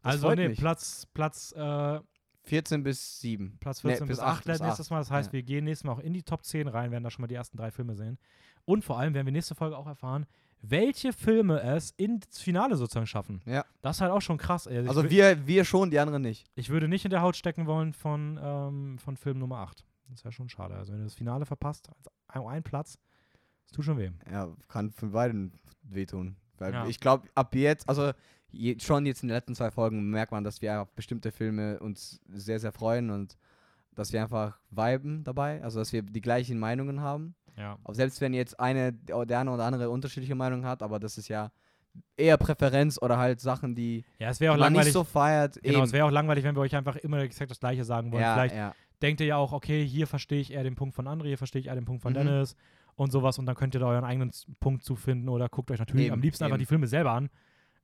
Das also, nee, mich. Platz, Platz, äh, 14 bis 7. Platz Nee, 14 bis bis 8, 8 bis nächstes 8. Mal. Das heißt, Ja. wir gehen nächstes Mal auch in die Top 10 rein, werden da schon mal die ersten drei Filme sehen. Und vor allem werden wir nächste Folge auch erfahren, welche Filme es ins Finale sozusagen schaffen. Ja. Das ist halt auch schon krass. Ey. Also wü- wir, wir schon, die anderen nicht. ich würde nicht in der Haut stecken wollen von, ähm, von Film Nummer 8. Das wäre schon schade. Also wenn du das Finale verpasst, also ein, ein Platz, das tut schon weh. Ja, kann von beiden wehtun. Weil Ja. ich glaube, ab jetzt, also je, schon jetzt in den letzten zwei Folgen merkt man, dass wir auf bestimmte Filme uns sehr, sehr freuen und dass wir einfach viben dabei, also dass wir die gleichen Meinungen haben. Ja. Auch selbst wenn jetzt eine, der eine oder andere unterschiedliche Meinung hat, aber das ist ja eher Präferenz oder halt Sachen, die Ja, es wäre auch man langweilig. nicht so feiert. genau, eben. es wäre auch langweilig, wenn wir euch einfach immer exakt das Gleiche sagen wollen. ja, Vielleicht ja. denkt ihr ja auch, okay, hier verstehe ich eher den Punkt von André, hier verstehe ich eher den Punkt von Mhm. Dennis und sowas und dann könnt ihr da euren eigenen Punkt zufinden oder guckt euch natürlich Eben, am liebsten einfach eben. die Filme selber an.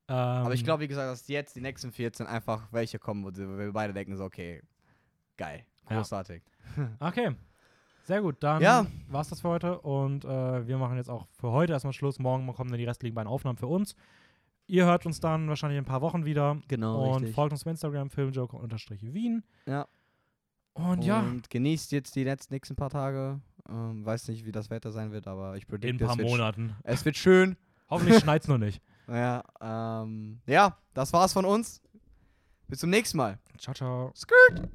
Ähm, Aber ich glaube, wie gesagt, dass jetzt die nächsten 14 einfach welche kommen, wo wir beide denken so, okay, geil, Ja. großartig. Okay. Sehr gut, dann Ja. war's das für heute und äh, wir machen jetzt auch für heute erstmal Schluss. Morgen kommen dann die restlichen beiden Aufnahmen für uns. Ihr hört uns dann wahrscheinlich in ein paar Wochen wieder Genau, und folgt uns auf Instagram, filmjoker-wien. Ja. Und ja, Und genießt jetzt die letzten nächsten paar Tage. Ähm, weiß nicht, wie das Wetter sein wird, aber ich in ein paar es, wird Monaten. es wird schön. Hoffentlich schneit's nur nicht. Ja, ähm, ja, das war's von uns. Bis zum nächsten Mal. Ciao, ciao. Skirt!